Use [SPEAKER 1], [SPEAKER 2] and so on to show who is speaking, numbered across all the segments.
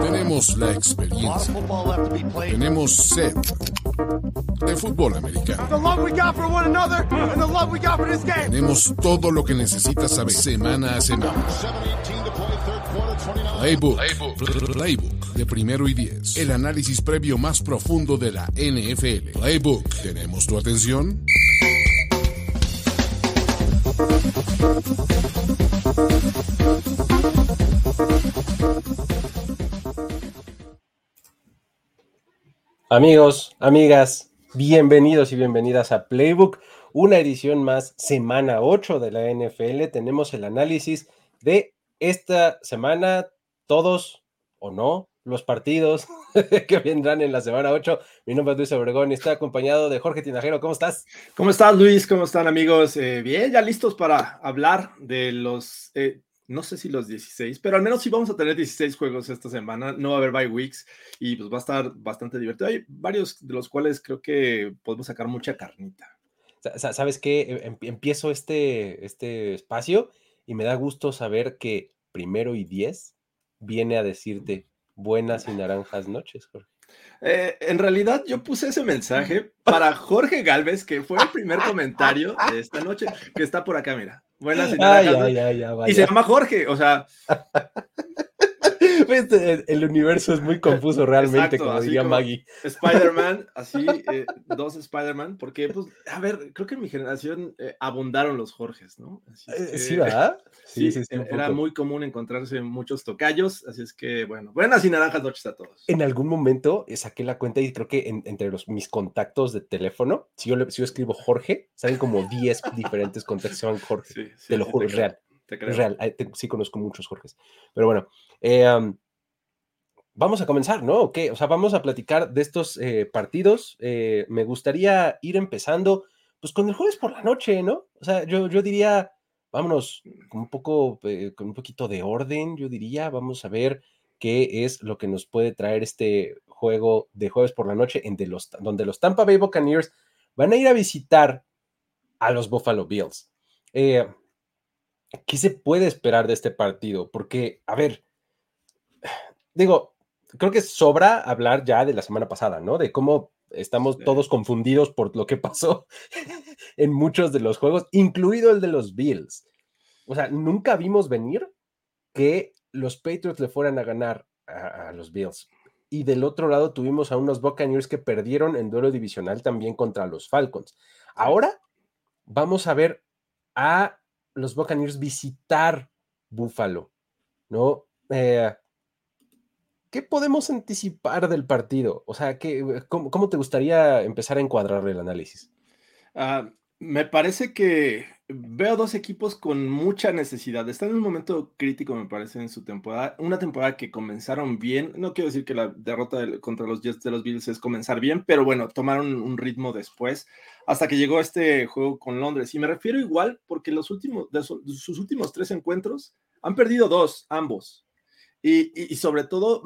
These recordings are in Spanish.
[SPEAKER 1] tenemos la experiencia, tenemos sed de fútbol americano. Tenemos todo lo que necesitas saber semana a semana. Playbook, Playbook de primero y diez. El análisis previo más profundo de la NFL. Playbook, ¿tenemos tu atención?
[SPEAKER 2] Amigos, amigas, bienvenidos y bienvenidas a Playbook, una edición más, semana 8 de la NFL. Tenemos el análisis de esta semana, todos o no, los partidos que vendrán en la semana 8. Mi nombre es Luis Obregón y estoy acompañado de Jorge Tinajero. ¿Cómo estás?
[SPEAKER 3] ¿Cómo estás, Luis? ¿Cómo están, amigos? Eh, bien, ya listos para hablar de los eh, no sé si los 16, pero al menos sí vamos a tener 16 juegos esta semana. No va a haber bye weeks y pues va a estar bastante divertido. Hay varios de los cuales creo que podemos sacar mucha carnita.
[SPEAKER 2] ¿Sabes qué? Em, empiezo este, este espacio y me da gusto saber que primero y 10 viene a decirte buenas y naranjas noches, Jorge.
[SPEAKER 3] Eh, en realidad yo puse ese mensaje para Jorge Galvez, que fue el primer comentario de esta noche, que está por acá, mira. Buenas y Y se llama Jorge, o sea.
[SPEAKER 2] El universo es muy confuso realmente, como diría Maggie.
[SPEAKER 3] Spider-Man, así, eh, dos Spider-Man, porque, pues, a ver, creo que en mi generación eh, abundaron los Jorges, ¿no?
[SPEAKER 2] Eh, sí, ¿verdad?
[SPEAKER 3] Sí, sí, sí Era muy común encontrarse muchos tocayos, así es que, bueno, buenas y naranjas noches a todos.
[SPEAKER 2] En algún momento saqué la cuenta y creo que entre los, mis contactos de teléfono, si yo, si yo escribo Jorge, salen como 10 diferentes contactos que se llaman Jorge. te lo juro, real. Es real, sí conozco muchos Jorges. Pero bueno, eh, vamos a comenzar, ¿no? ¿Qué? O sea, vamos a platicar de estos eh, partidos. Eh, me gustaría ir empezando, pues con el jueves por la noche, ¿no? O sea, yo, yo diría, vámonos con un poco, con un poquito de orden, yo diría, vamos a ver qué es lo que nos puede traer este juego de jueves por la noche, en los, donde los Tampa Bay Buccaneers van a ir a visitar a los Buffalo Bills. Eh, ¿Qué se puede esperar de este partido? Porque, a ver, digo, creo que sobra hablar ya de la semana pasada, ¿no? De cómo estamos todos confundidos por lo que pasó en muchos de los juegos, incluido el de los Bills. O sea, nunca vimos venir que los Patriots le fueran a ganar a, a los Bills. Y del otro lado tuvimos a unos Buccaneers que perdieron en duelo divisional también contra los Falcons. Ahora vamos a ver a los Buccaneers visitar Buffalo, ¿no? Eh, ¿Qué podemos anticipar del partido? O sea, ¿qué, cómo, te gustaría empezar a encuadrar el análisis?
[SPEAKER 3] Ah, me parece que veo dos equipos con mucha necesidad. Están en un momento crítico, me parece, en su temporada. Una temporada que comenzaron bien. No quiero decir que la derrota contra los Jets de los Bills es comenzar bien, pero bueno, tomaron un ritmo después hasta que llegó este juego con Londres. Y me refiero igual porque los últimos, de sus últimos tres encuentros han perdido dos, ambos. y sobre todo,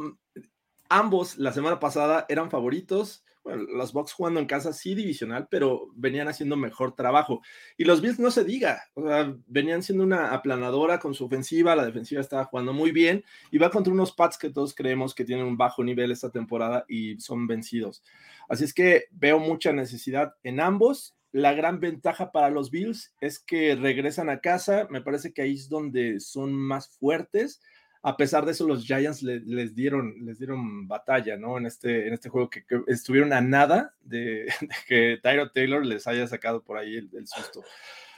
[SPEAKER 3] ambos la semana pasada eran favoritos los Bucks jugando en casa sí divisional, pero venían haciendo mejor trabajo. Y los Bills no se diga, venían siendo una aplanadora con su ofensiva, la defensiva estaba jugando muy bien y va contra unos Pats que todos creemos que tienen un bajo nivel esta temporada y son vencidos. Así es que veo mucha necesidad en ambos. La gran ventaja para los Bills es que regresan a casa, me parece que ahí es donde son más fuertes a pesar de eso, los Giants les, dieron, les dieron batalla, ¿no? En este, en este juego que, estuvieron a nada de, que Tyro Taylor les haya sacado por ahí el, susto.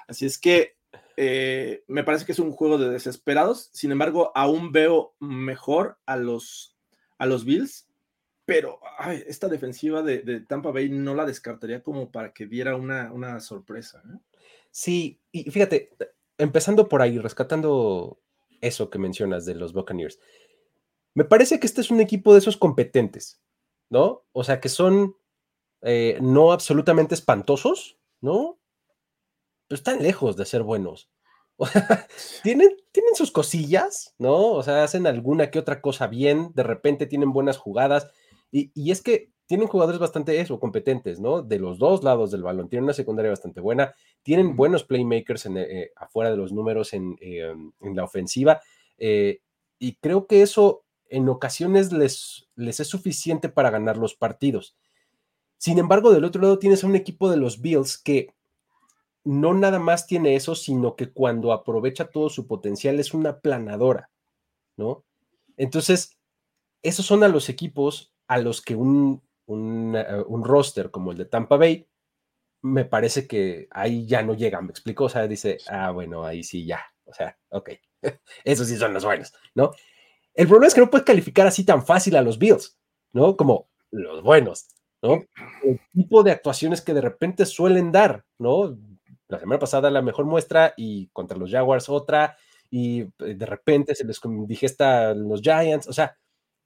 [SPEAKER 3] Así es que eh, me parece que es un juego de desesperados. Sin embargo, aún veo mejor a los, a los Bills, pero esta defensiva de, Tampa Bay no la descartaría como para que diera una, una sorpresa.
[SPEAKER 2] Sí, y fíjate, empezando por ahí, rescatando eso que mencionas de los Buccaneers. Me parece que este es un equipo de esos competentes, ¿no? O sea, que son eh, no absolutamente espantosos, ¿no? Pero están lejos de ser buenos. tienen, tienen sus cosillas, ¿no? O sea, hacen alguna que otra cosa bien, de repente tienen buenas jugadas. Y, y es que tienen jugadores bastante eso, competentes, ¿no? De los dos lados del balón. Tienen una secundaria bastante buena. Tienen buenos playmakers en, eh, afuera de los números en, eh, la ofensiva. Eh, y creo que eso en ocasiones les, les es suficiente para ganar los partidos. Sin embargo, del otro lado tienes a un equipo de los Bills que no nada más tiene eso, sino que cuando aprovecha todo su potencial es una planadora, ¿no? Entonces, esos son a los equipos a los que un, eh, un, roster como el de Tampa Bay, me parece que ahí ya no llega, me explico, o sea, dice, ah, bueno, ahí sí ya, o sea, ok, esos sí son los buenos, ¿no? El problema es que no puedes calificar así tan fácil a los Bills, ¿no? Como los buenos, ¿no? El tipo de actuaciones que de repente suelen dar, ¿no? La semana pasada la mejor muestra y contra los Jaguars otra, y eh, de repente se les digesta los Giants, o sea,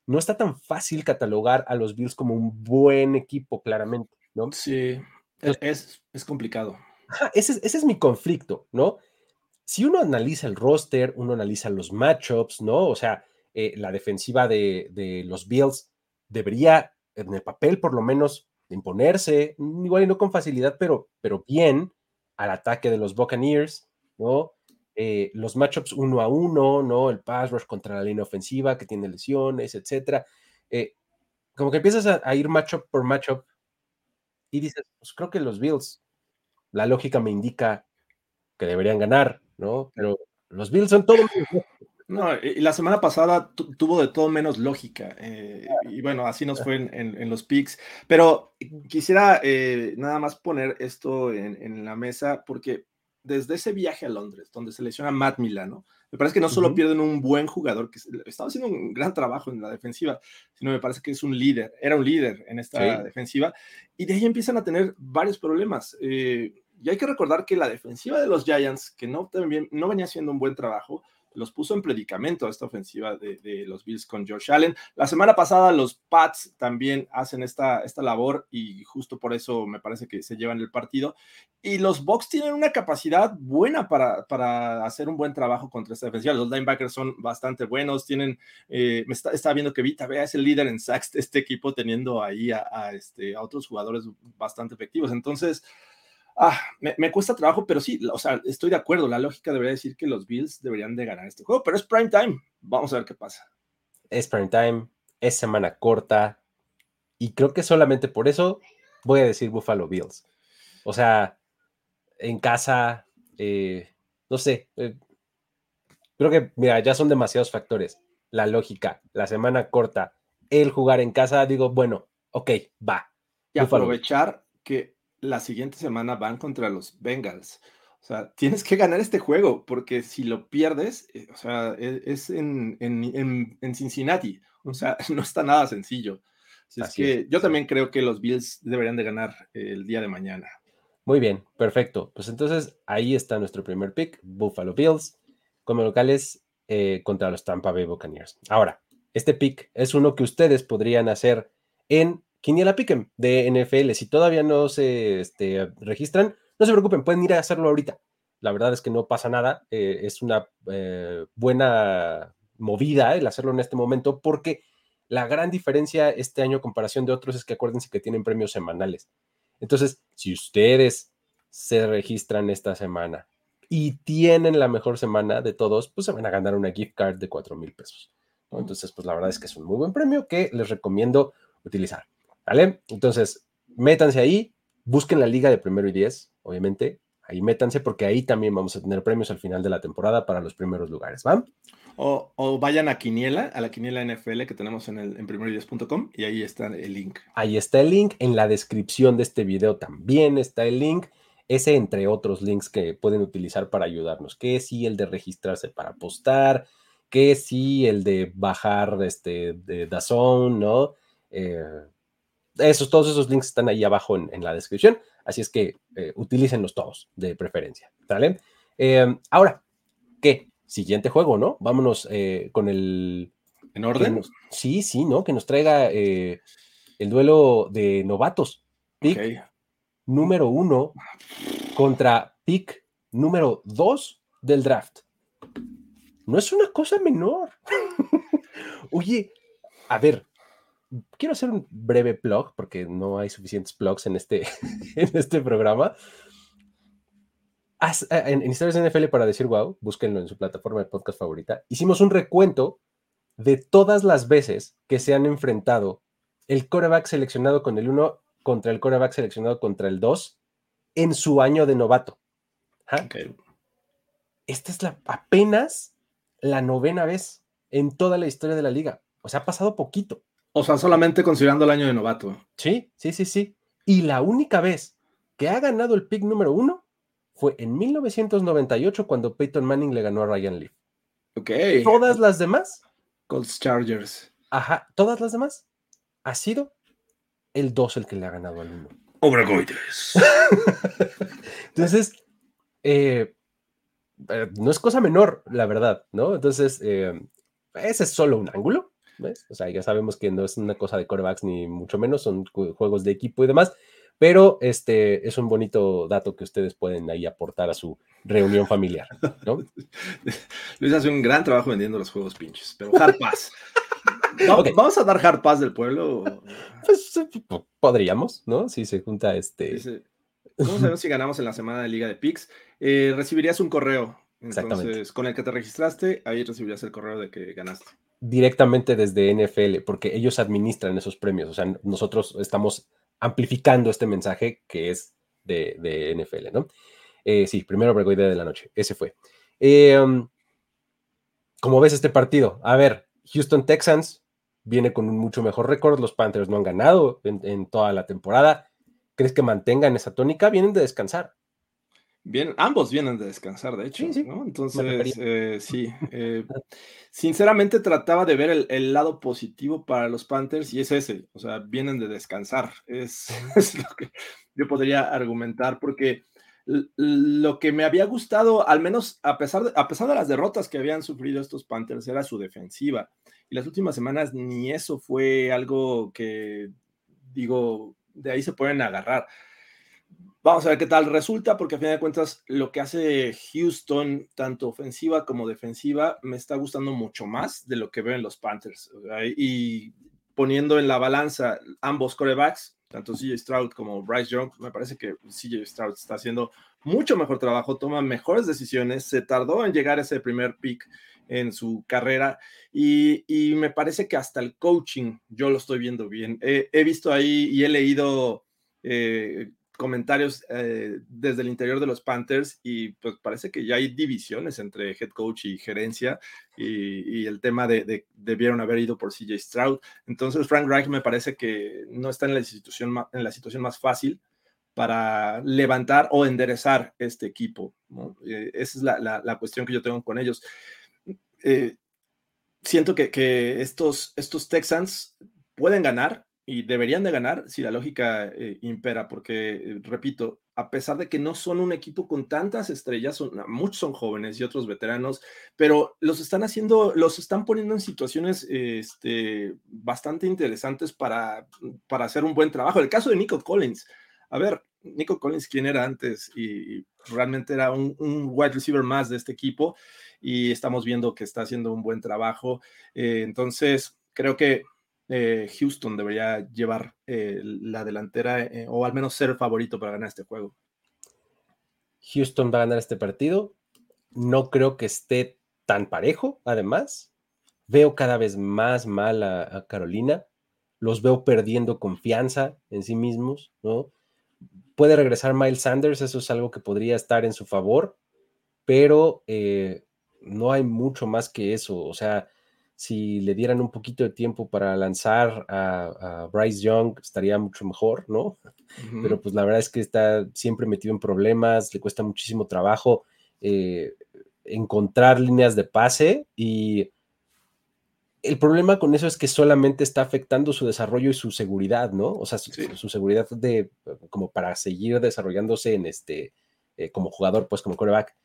[SPEAKER 2] no está tan fácil catalogar a los Bills como un buen equipo, claramente, ¿no?
[SPEAKER 3] Sí, es, es, complicado.
[SPEAKER 2] ese, es mi conflicto, ¿no? Si uno analiza el roster, uno analiza los matchups, ¿no? O sea, eh, la defensiva de, los Bills debería, en el papel por lo menos, imponerse, igual y no con facilidad, pero, pero bien al ataque de los Buccaneers, ¿no? Eh, los matchups uno a uno, ¿no? El pass rush contra la línea ofensiva que tiene lesiones, etcétera. Eh, como que empiezas a, ir matchup por matchup y dices, pues creo que los Bills, la lógica me indica que deberían ganar, ¿no? Pero los Bills son todo.
[SPEAKER 3] No, y la semana pasada tuvo de todo menos lógica. Eh, y bueno, así nos fue en, los picks. Pero quisiera nada más poner esto en, en, la mesa porque desde ese viaje a Londres, donde se lesiona Matt Milano, me parece que no solo pierden un buen jugador, que estaba haciendo un gran trabajo en la defensiva, sino me parece que es un líder, era un líder en esta defensiva, y de ahí empiezan a tener varios problemas. Eh, y hay que recordar que la defensiva de los Giants, que no, también, no venía haciendo un buen trabajo, los puso en predicamento esta ofensiva de, los Bills con Josh Allen. La semana pasada los Pats también hacen esta, esta labor y justo por eso me parece que se llevan el partido. Y los Bucks tienen una capacidad buena para, para hacer un buen trabajo contra esta defensiva. Los linebackers son bastante buenos, tienen, eh, me está, viendo que Vita Vea es el líder en sacks de este equipo teniendo ahí a, este, a otros jugadores bastante efectivos. Entonces, Ah, me, cuesta trabajo, pero sí, o sea, estoy de acuerdo. La lógica debería decir que los Bills deberían de ganar este juego, pero es prime time. Vamos a ver qué pasa.
[SPEAKER 2] Es prime time, es semana corta, y creo que solamente por eso voy a decir Buffalo Bills. O sea, en casa, eh, no sé, eh, creo que, mira, ya son demasiados factores. La lógica, la semana corta, el jugar en casa, digo, bueno, ok, va.
[SPEAKER 3] Y aprovechar que la siguiente semana van contra los Bengals. O sea, tienes que ganar este juego, porque si lo pierdes, eh, o sea, e, es, en, Cincinnati. O sea, no está nada sencillo. Así, es que yo también creo que los Bills deberían de ganar el día de mañana.
[SPEAKER 2] Muy bien, perfecto. Pues entonces ahí está nuestro primer pick, Buffalo Bills, como locales eh, contra los Tampa Bay Buccaneers. Ahora, este pick es uno que ustedes podrían hacer en Quiniela Piquen de NFL. Si todavía no se este, registran, no se preocupen, pueden ir a hacerlo ahorita. La verdad es que no pasa nada. Eh, es una eh, buena movida el hacerlo en este momento porque la gran diferencia este año a comparación de otros es que acuérdense que tienen premios semanales. Entonces, si ustedes se registran esta semana y tienen la mejor semana de todos, pues se van a ganar una gift card de 4 mil pesos. Entonces, pues la verdad es que es un muy buen premio que les recomiendo utilizar. ¿Vale? Entonces, métanse ahí, busquen la liga de primero y diez, obviamente. Ahí métanse porque ahí también vamos a tener premios al final de la temporada para los primeros lugares, ¿va?
[SPEAKER 3] O, vayan a Quiniela, a la Quiniela NFL que tenemos en, el, en primero y y ahí está el link.
[SPEAKER 2] Ahí está el link. En la descripción de este video también está el link. Ese entre otros links que pueden utilizar para ayudarnos. Que sí, el de registrarse para apostar. Que sí, el de bajar este, de Dazón, ¿no? Eh, esos, todos esos links están ahí abajo en, la descripción, así es que eh, utilícenlos todos de preferencia, ¿vale? Em, ahora, ¿qué? Siguiente juego, ¿no? Vámonos eh, con el...
[SPEAKER 3] ¿En orden?
[SPEAKER 2] sí, sí, ¿no? Que nos traiga eh, el duelo de novatos. Pick número uno contra pick número dos del draft. No es una cosa menor. Oye, a ver, quiero hacer un breve blog porque no hay suficientes blogs en este, en este programa. Eh, en, en Historias de NFL para decir wow, búsquenlo en su plataforma de podcast favorita. Hicimos un recuento de todas las veces que se han enfrentado el coreback seleccionado con el 1 contra el coreback seleccionado contra el 2 en su año de novato. Esta es la, apenas la novena vez en toda la historia de la liga. O sea, ha pasado poquito.
[SPEAKER 3] O sea, solamente considerando el año de novato.
[SPEAKER 2] Sí, sí, sí, sí. Y la única vez que ha ganado el pick número uno fue en 1998 cuando Peyton Manning le ganó a Ryan Leaf.
[SPEAKER 3] Ok.
[SPEAKER 2] Todas las demás.
[SPEAKER 3] Colts Chargers.
[SPEAKER 2] Ajá, todas las demás. Ha sido el 2 el que le ha ganado al 1.
[SPEAKER 3] Obragoides.
[SPEAKER 2] Entonces, eh, eh, no es cosa menor, la verdad, ¿no? Entonces, eh, ese es solo un ángulo, ¿ves? O sea, ya sabemos que no es una cosa de corebacks ni mucho menos, son juegos de equipo y demás, pero este es un bonito dato que ustedes pueden ahí aportar a su reunión familiar, ¿no?
[SPEAKER 3] Luis hace un gran trabajo vendiendo los juegos pinches, pero hard pass. ¿Vamos a dar hard pass del pueblo?
[SPEAKER 2] Pues podríamos, ¿no? Si se junta este...
[SPEAKER 3] Vamos a ver si ganamos en la semana de Liga de Pix. Eh, recibirías un correo. Entonces, con el que te registraste, ahí recibirías el correo de que ganaste.
[SPEAKER 2] Directamente desde NFL, porque ellos administran esos premios. O sea, nosotros estamos amplificando este mensaje que es de, NFL, ¿no? Eh, sí, primero idea de la noche, ese fue. Eh, um, ¿Cómo ves este partido? A ver, Houston Texans viene con un mucho mejor récord, los Panthers no han ganado en, toda la temporada. ¿Crees que mantengan esa tónica? Vienen de descansar.
[SPEAKER 3] Bien, ambos vienen de descansar, de hecho, ¿no? Entonces, eh, sí, sinceramente trataba de ver el, lado positivo para los Panthers y es ese, o sea, vienen de descansar, es, es lo que yo podría argumentar, porque lo que me había gustado, al menos a pesar, de, a pesar de las derrotas que habían sufrido estos Panthers, era su defensiva. Y las últimas semanas ni eso fue algo que, digo, de ahí se pueden agarrar. Vamos a ver qué tal resulta, porque a fin de cuentas lo que hace Houston, tanto ofensiva como defensiva, me está gustando mucho más de lo que veo en los Panthers. Y poniendo en la balanza ambos corebacks, tanto CJ Stroud como Bryce Young, me parece que CJ Stroud está haciendo mucho mejor trabajo, toma mejores decisiones, se tardó en llegar a ese primer pick en su carrera y, me parece que hasta el coaching yo lo estoy viendo bien. he visto ahí y he leído eh, comentarios eh, desde el interior de los Panthers y pues parece que ya hay divisiones entre head coach y gerencia y, el tema de, debieron haber ido por CJ Stroud. Entonces Frank Reich me parece que no está en la situación, en la situación más fácil para levantar o enderezar este equipo. Eh, esa es la, cuestión que yo tengo con ellos. Eh, siento que, que, estos, estos Texans pueden ganar, y deberían de ganar si la lógica eh, impera, porque, eh, repito, a pesar de que no son un equipo con tantas estrellas, son, muchos son jóvenes y otros veteranos, pero los están haciendo, los están poniendo en situaciones este, bastante interesantes para, para hacer un buen trabajo. El caso de Nico Collins, a ver, Nico Collins, ¿quién era antes? Y, realmente era un, wide receiver más de este equipo y estamos viendo que está haciendo un buen trabajo. Eh, entonces, creo que eh, Houston debería llevar eh, la delantera eh, o al menos ser favorito para ganar este juego.
[SPEAKER 2] Houston va a ganar este partido. No creo que esté tan parejo, además. Veo cada vez más mal a, Carolina. Los veo perdiendo confianza en sí mismos, ¿no? Puede regresar Miles Sanders, eso es algo que podría estar en su favor, pero no hay mucho más que eso. O sea, si le dieran un poquito de tiempo para lanzar a, Bryce Young, estaría mucho mejor, ¿no? Pero pues la verdad es que está siempre metido en problemas, le cuesta muchísimo trabajo eh, encontrar líneas de pase y el problema con eso es que solamente está afectando su desarrollo y su seguridad, ¿no? O sea, su, seguridad de como para seguir desarrollándose en este eh, como jugador, pues como coreback,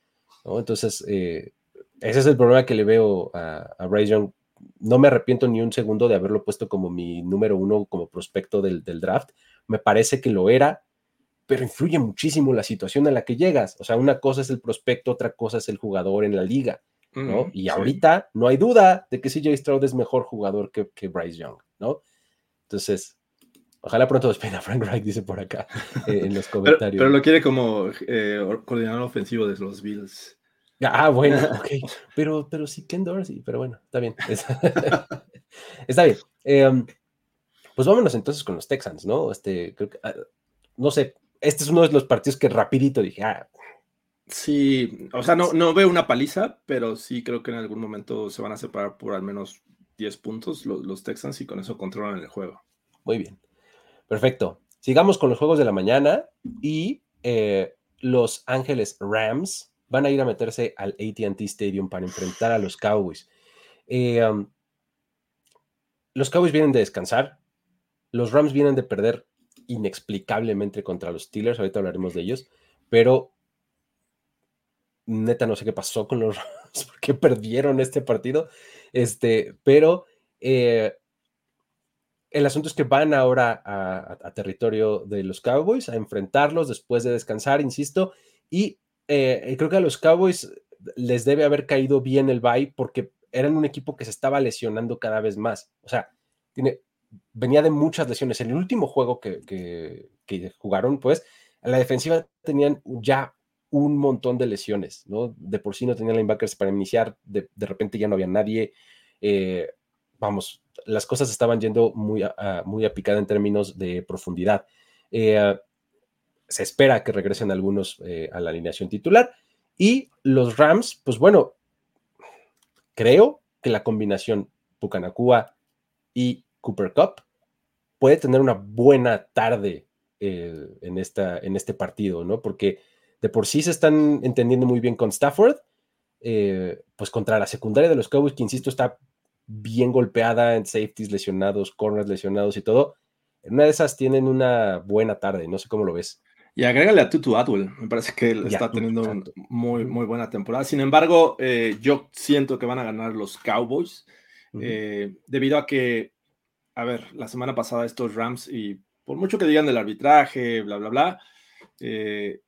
[SPEAKER 2] ¿no? Entonces, eh, ese es el problema que le veo a, a Bryce Young no me arrepiento ni un segundo de haberlo puesto como mi número uno como prospecto del, draft. Me parece que lo era, pero influye muchísimo la situación en la que llegas. O sea, una cosa es el prospecto, otra cosa es el jugador en la liga, ¿no? y ahorita no hay duda de que CJ Stroud es mejor jugador que, que Bryce Young, ¿no? Entonces, ojalá pronto despida a Frank Reich, dice por acá eh, en los comentarios.
[SPEAKER 3] Pero, lo quiere como eh, coordinador ofensivo de los Bills.
[SPEAKER 2] Ah, bueno, ok. Pero, pero sí, Ken Dorsey, pero bueno, está bien. está bien. Em, pues vámonos entonces con los Texans, ¿no? Este, creo que, ah, no sé, este es uno de los partidos que rapidito dije, ah.
[SPEAKER 3] Sí, o sea, no, no veo una paliza, pero sí creo que en algún momento se van a separar por al menos 10 puntos los, los Texans y con eso controlan el juego.
[SPEAKER 2] Muy bien. Perfecto. Sigamos con los juegos de la mañana y eh, Los Ángeles Rams van a ir a meterse al ATT Stadium para enfrentar a los Cowboys. Eh, los Cowboys vienen de descansar, los Rams vienen de perder inexplicablemente contra los Steelers, ahorita hablaremos de ellos, pero neta no sé qué pasó con los Rams, porque perdieron este partido, este, pero eh, el asunto es que van ahora a, territorio de los Cowboys a enfrentarlos después de descansar, insisto, y eh, creo que a los Cowboys les debe haber caído bien el bye porque eran un equipo que se estaba lesionando cada vez más. O sea, tiene, venía de muchas lesiones. En el último juego que, jugaron, pues, a la defensiva tenían ya un montón de lesiones, ¿no? De por sí no tenían linebackers para iniciar, de, repente ya no había nadie. Eh, vamos, las cosas estaban yendo muy muy a picada en términos de profundidad. Eh, se espera que regresen algunos eh, a la alineación titular. Y los Rams, pues bueno, creo que la combinación Pucanacua y Cooper Cup puede tener una buena tarde eh, en, esta, en este partido, ¿no? Porque de por sí se están entendiendo muy bien con Stafford, eh, pues contra la secundaria de los Cowboys, que insisto, está bien golpeada en safeties lesionados, corners lesionados y todo. En una de esas tienen una buena tarde, no sé cómo lo ves.
[SPEAKER 3] Y agrégale a Tutu Atwell, me parece que él está teniendo una muy, muy buena temporada. Sin embargo, eh, yo siento que van a ganar los Cowboys, eh, debido a que, a ver, la semana pasada estos Rams, y por mucho que digan del arbitraje, bla, bla, bla, eh,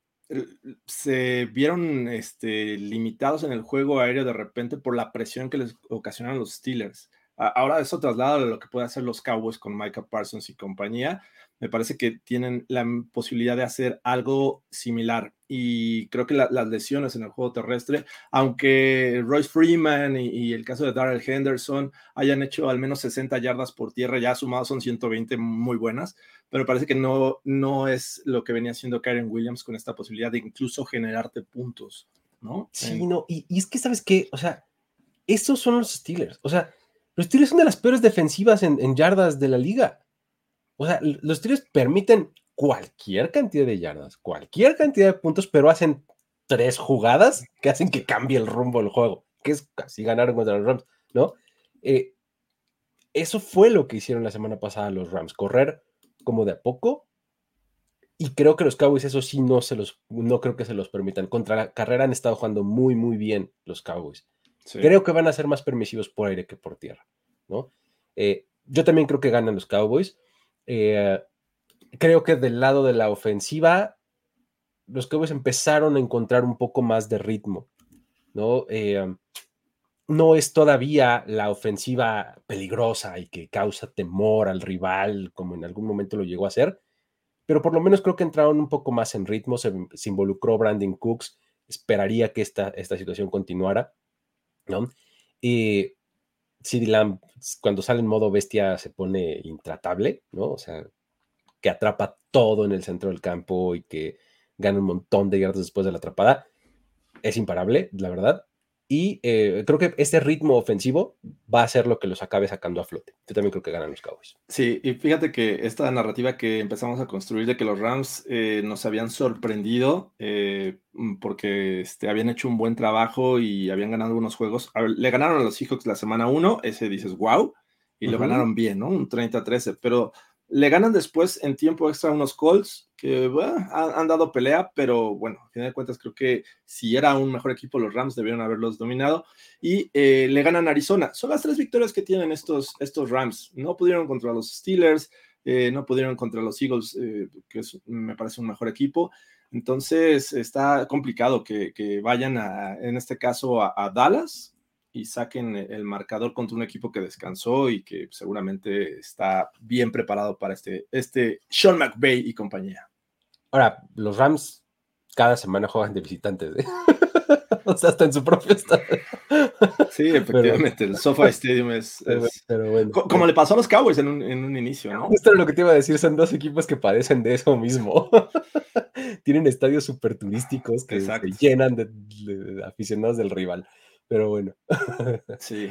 [SPEAKER 3] se vieron este, limitados en el juego aéreo de repente por la presión que les ocasionan los Steelers. Ahora eso traslada a lo que puede hacer los Cowboys con Micah Parsons y compañía me parece que tienen la posibilidad de hacer algo similar. Y creo que las lesiones en el juego terrestre, aunque Royce Freeman y, el caso de Darrell Henderson hayan hecho al menos 60 yardas por tierra, ya sumados son 120 muy buenas, pero parece que no, no es lo que venía haciendo Karen Williams con esta posibilidad de incluso generarte puntos, ¿no?
[SPEAKER 2] Sí, no, y, es que, ¿sabes qué? O sea, esos son los Steelers. O sea, los Steelers son de las peores defensivas en, en yardas de la liga. O sea, los tiros permiten cualquier cantidad de yardas, cualquier cantidad de puntos, pero hacen tres jugadas que hacen que cambie el rumbo del juego, que es casi ganar contra los Rams, ¿no? Eh, eso fue lo que hicieron la semana pasada los Rams, correr como de a poco. Y creo que los Cowboys, eso sí, no se los, no creo que se los permitan. Contra la carrera han estado jugando muy, muy bien los Cowboys. Creo que van a ser más permisivos por aire que por tierra, ¿no? Eh, yo también creo que ganan los Cowboys. Eh, creo que del lado de la ofensiva, los Cowboys empezaron a encontrar un poco más de ritmo, ¿no? Eh, no es todavía la ofensiva peligrosa y que causa temor al rival, como en algún momento lo llegó a ser, pero por lo menos creo que entraron un poco más en ritmo, se, involucró Brandon Cooks, esperaría que esta, esta situación continuara, ¿no? Y CD Lamb, cuando sale en modo bestia, se pone intratable, ¿no? O sea, que atrapa todo en el centro del campo y que gana un montón de yardas después de la atrapada. Es imparable, la verdad. Y eh, creo que este ritmo ofensivo va a ser lo que los acabe sacando a flote. Yo también creo que ganan los Cowboys.
[SPEAKER 3] Sí, y fíjate que esta narrativa que empezamos a construir de que los Rams eh, nos habían sorprendido eh, mm, porque este, habían hecho un buen trabajo y habían ganado unos juegos. le ganaron a los Seahawks la semana 1, ese dices, wow, y lo ganaron bien, ¿no? Un 30-13, pero Le ganan después en tiempo extra unos Colts que han, dado pelea, pero bueno, a fin de cuentas creo que si era un mejor equipo, los Rams debieron haberlos dominado y eh, le ganan Arizona. Son las tres victorias que tienen estos, estos Rams. No pudieron contra los Steelers, eh, no pudieron contra los Eagles, eh, que me parece un mejor equipo. Entonces está complicado que, vayan en este caso, a Dallas, y saquen el marcador contra un equipo que descansó y que seguramente está bien preparado para este, este Sean McVay y compañía.
[SPEAKER 2] Ahora, los Rams cada semana juegan de visitantes, ¿eh? o sea, hasta en su propio estadio.
[SPEAKER 3] Sí, efectivamente, el SoFi Stadium es, como le pasó a los Cowboys en un, en un inicio, ¿no?
[SPEAKER 2] Esto es lo que te iba a decir, son dos equipos que padecen de eso mismo. Tienen estadios súper turísticos que se llenan de aficionados del rival. Pero bueno.
[SPEAKER 3] Sí.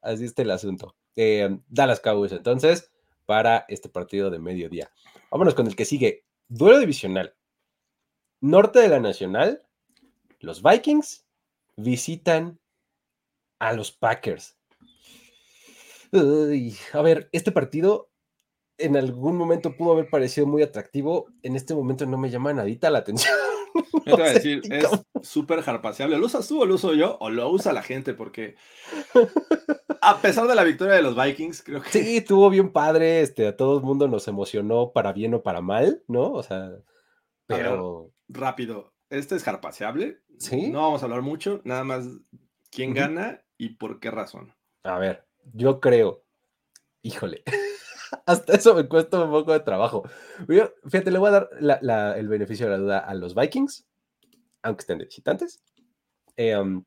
[SPEAKER 2] Así está el asunto. Eh, Dallas Cowboys, entonces, para este partido de mediodía. Vámonos con el que sigue. Duelo divisional. Norte de la Nacional, los Vikings visitan a los Packers. a ver, este partido en algún momento pudo haber parecido muy atractivo. En este momento no me llama nadita la atención.
[SPEAKER 3] te voy a decir, es súper jarpaseable. ¿Lo usas tú o lo uso yo? ¿O lo usa la gente? Porque a pesar de la victoria de los Vikings, creo que.
[SPEAKER 2] Sí, estuvo bien padre. Este, a todo el mundo nos emocionó para bien o para mal, ¿no? O sea, pero.
[SPEAKER 3] rápido. Este es jarpaseable. Sí. No vamos a hablar mucho, nada más quién gana y por qué razón.
[SPEAKER 2] A ver, yo creo. Híjole. Hasta eso me cuesta un poco de trabajo. Fíjate, le voy a dar el beneficio de la duda a los Vikings, aunque estén de visitantes. Eh, um,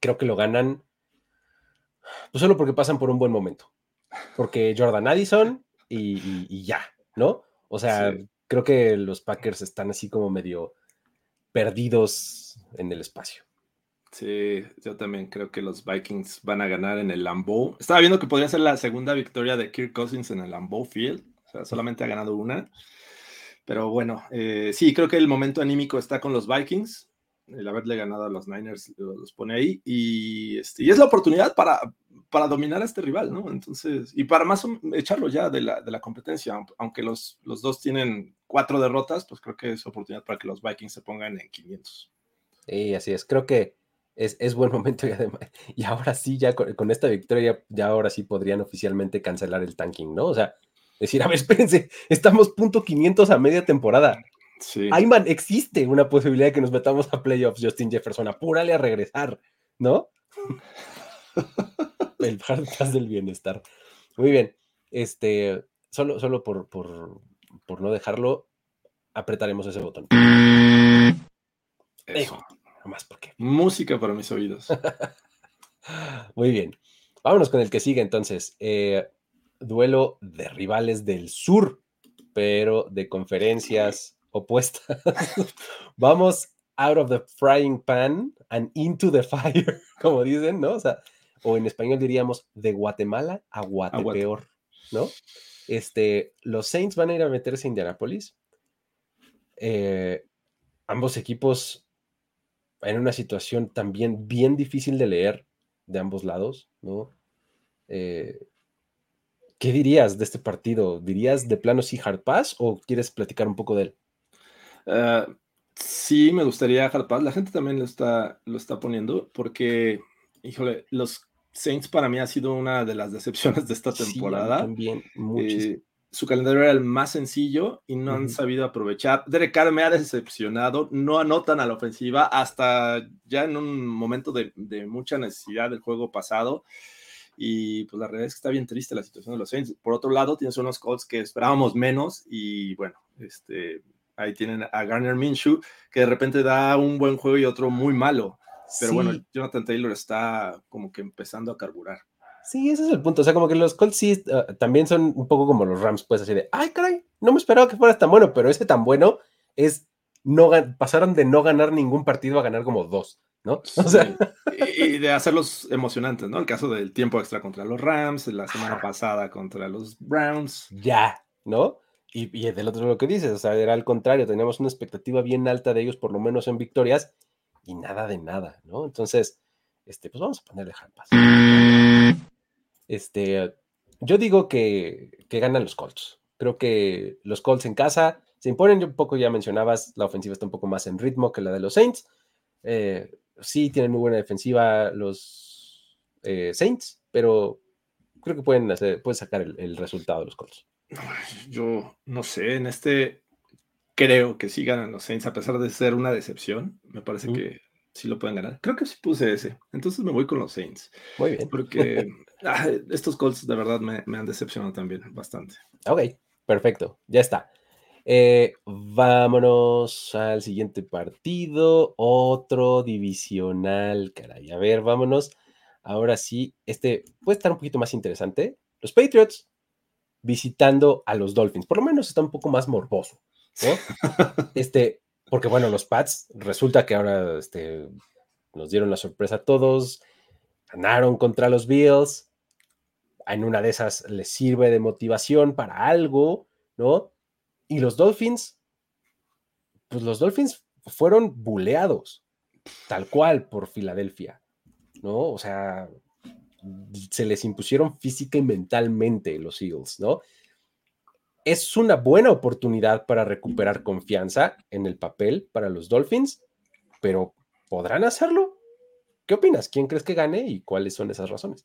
[SPEAKER 2] creo que lo ganan, pues solo porque pasan por un buen momento. Porque Jordan Addison y, ya, ¿no? O sea, creo que los Packers están así como medio perdidos en el espacio.
[SPEAKER 3] Sí, yo también creo que los Vikings van a ganar en el Lambeau. Estaba viendo que podría ser la segunda victoria de Kirk Cousins en el Lambeau Field. O sea, solamente ha ganado una. Pero bueno, eh, sí, creo que el momento anímico está con los Vikings. El haberle ganado a los Niners los pone ahí. Y, este, y es la oportunidad para, para dominar a este rival, ¿no? Entonces, y para más echarlo ya de la, de la competencia. Aunque los, los dos tienen cuatro derrotas, pues creo que es oportunidad para que los Vikings se pongan en 500.
[SPEAKER 2] Sí, así es. Creo que es, buen momento y además, y ahora sí, ya con, esta victoria, ya, ahora sí podrían oficialmente cancelar el tanking, ¿no? O sea, decir, a ver, espérense, estamos punto 500 a media temporada. Sí. Ayman, existe una posibilidad de que nos metamos a playoffs, Justin Jefferson, apúrale a regresar, ¿no? el hard del bienestar. Muy bien, este, solo, solo por, por, por no dejarlo, apretaremos ese botón.
[SPEAKER 3] Eso más porque. Música para mis oídos.
[SPEAKER 2] Muy bien. Vámonos con el que sigue entonces. Eh, duelo de rivales del sur, pero de conferencias opuestas. Vamos out of the frying pan and into the fire, como dicen, ¿no? O sea, o en español diríamos de Guatemala a Guatepeor, ¿no? Este, los Saints van a ir a meterse a Indianapolis. Eh, ambos equipos en una situación también bien difícil de leer de ambos lados, ¿no? Eh, ¿Qué dirías de este partido? ¿Dirías de plano sí hard pass o quieres platicar un poco de él?
[SPEAKER 3] Ah, sí, me gustaría hard pass. La gente también lo está, lo está poniendo porque, híjole, los Saints para mí ha sido una de las decepciones de esta temporada.
[SPEAKER 2] también, muchísimo.
[SPEAKER 3] Eh, su calendario era el más sencillo y no han sabido aprovechar. Derek Carr me ha decepcionado, no anotan a la ofensiva hasta ya en un momento de, mucha necesidad del juego pasado. Y pues la realidad es que está bien triste la situación de los Saints. Por otro lado, tienes unos Colts que esperábamos menos y bueno, este, ahí tienen a Garner Minshew que de repente da un buen juego y otro muy malo. Pero bueno, Jonathan Taylor está como que empezando a carburar.
[SPEAKER 2] Sí, ese es el punto. O sea, como que los Colts sí ah, también son un poco como los Rams, pues así de, ay, caray, no me esperaba que fuera tan bueno, pero ese tan bueno es, no pasaron de no ganar ningún partido a ganar como dos, ¿no?
[SPEAKER 3] O sea. Y, de hacerlos emocionantes, ¿no? El caso del tiempo extra contra los Rams, la semana pasada contra los Browns.
[SPEAKER 2] Ya, ¿no? Y, y del otro lo que dices, o sea, era al contrario, teníamos una expectativa bien alta de ellos, por lo menos en victorias, y nada de nada, ¿no? Entonces, este, pues vamos a ponerle pass. Este, yo digo que, que ganan los Colts. Creo que los Colts en casa se imponen, un poco ya mencionabas, la ofensiva está un poco más en ritmo que la de los Saints. Eh, sí, tienen muy buena defensiva los eh, Saints, pero creo que pueden, hacer, pueden sacar el, resultado de los Colts.
[SPEAKER 3] Yo no sé, en este creo que sí ganan los Saints, a pesar de ser una decepción. Me parece que sí lo pueden ganar. Creo que sí puse ese. Entonces me voy con los Saints.
[SPEAKER 2] Muy bien.
[SPEAKER 3] Porque ah, estos Colts de verdad me, me, han decepcionado también bastante.
[SPEAKER 2] Ok, perfecto. Ya está. Eh, vámonos al siguiente partido. Otro divisional, caray. A ver, vámonos. Ahora sí, este puede estar un poquito más interesante. Los Patriots visitando a los Dolphins. Por lo menos está un poco más morboso. este, porque bueno, los Pats resulta que ahora este, nos dieron la sorpresa a todos, ganaron contra los Bills, en una de esas les sirve de motivación para algo, ¿no? Y los Dolphins, pues los Dolphins fueron buleados, tal cual por Filadelfia, ¿no? O sea, se les impusieron física y mentalmente los Eagles, ¿no? Es una buena oportunidad para recuperar confianza en el papel para los Dolphins, pero ¿podrán hacerlo? ¿Qué opinas? ¿Quién crees que gane y cuáles son esas razones?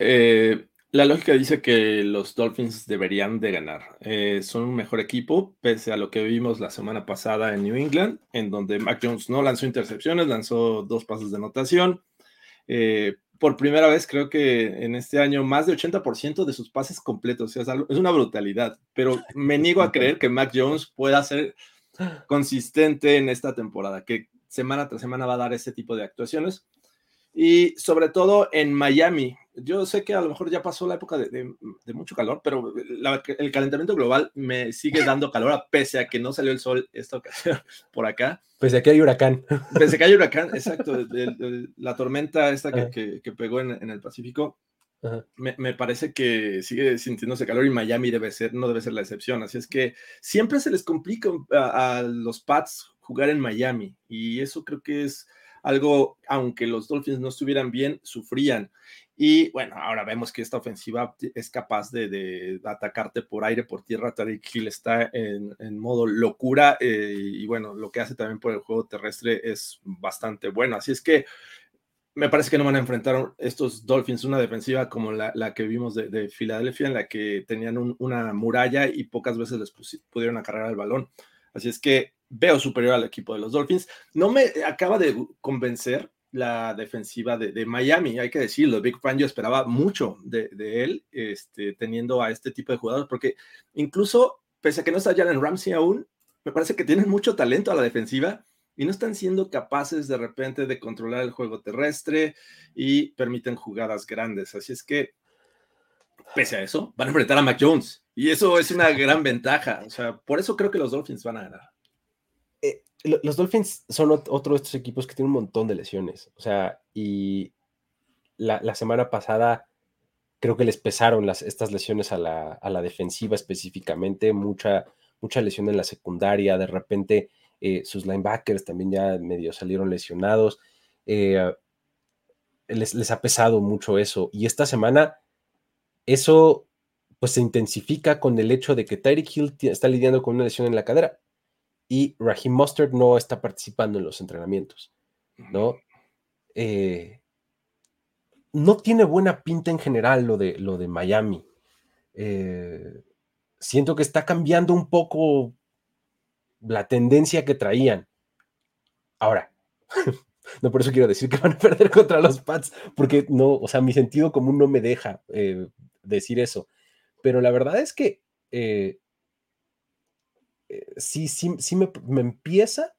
[SPEAKER 3] Eh, la lógica dice que los Dolphins deberían de ganar. Eh, son un mejor equipo, pese a lo que vimos la semana pasada en New England, en donde Mac Jones no lanzó intercepciones, lanzó dos pasos de anotación. Eh, por primera vez creo que en este año más de 80% de sus pases completos. es, es una brutalidad, pero me niego a creer que Mac Jones pueda ser consistente en esta temporada, que semana tras semana va a dar ese tipo de actuaciones y sobre todo en Miami. Yo sé que a lo mejor ya pasó la época de, mucho calor, pero el calentamiento global me sigue dando calor, pese a que no salió el sol esta ocasión por acá.
[SPEAKER 2] Pese a que hay huracán.
[SPEAKER 3] Pese a que hay huracán, exacto. la tormenta esta que, pegó en, el Pacífico, me, parece que sigue sintiéndose calor y Miami debe ser, no debe ser la excepción. Así es que siempre se les complica a, a los Pats jugar en Miami y eso creo que es algo, aunque los Dolphins no estuvieran bien, sufrían. Y bueno, ahora vemos que esta ofensiva es capaz de, atacarte por aire, por tierra. Tariq Hill está en, modo locura eh, y bueno, lo que hace también por el juego terrestre es bastante bueno. Así es que me parece que no van a enfrentar estos Dolphins una defensiva como la, que vimos de, Filadelfia, en la que tenían una muralla y pocas veces les pudieron acarrear el balón. Así es que veo superior al equipo de los Dolphins. No me acaba de convencer la defensiva de, Miami, hay que decirlo. Big Fan yo esperaba mucho de, él, este, teniendo a este tipo de jugadores, porque incluso, pese a que no está Jalen Ramsey aún, me parece que tienen mucho talento a la defensiva y no están siendo capaces de repente de controlar el juego terrestre y permiten jugadas grandes. Así es que, pese a eso, van a enfrentar a Mac Jones y eso es una gran ventaja. O sea, por eso creo que los Dolphins van a ganar
[SPEAKER 2] los Dolphins son otro de estos equipos que tienen un montón de lesiones. O sea, y la, semana pasada creo que les pesaron las, estas lesiones a la, defensiva específicamente, mucha, mucha lesión en la secundaria, de repente eh, sus linebackers también ya medio salieron lesionados. Eh, les, les, ha pesado mucho eso. Y esta semana, eso pues se intensifica con el hecho de que Tyreek Hill está lidiando con una lesión en la cadera y Raheem Mustard no está participando en los entrenamientos, ¿no? Eh, no tiene buena pinta en general lo de, lo de Miami. Eh, siento que está cambiando un poco la tendencia que traían. Ahora, no por eso quiero decir que van a perder contra los Pats, porque no, o sea, mi sentido común no me deja eh, decir eso. Pero la verdad es que eh, sí, sí, sí me, empieza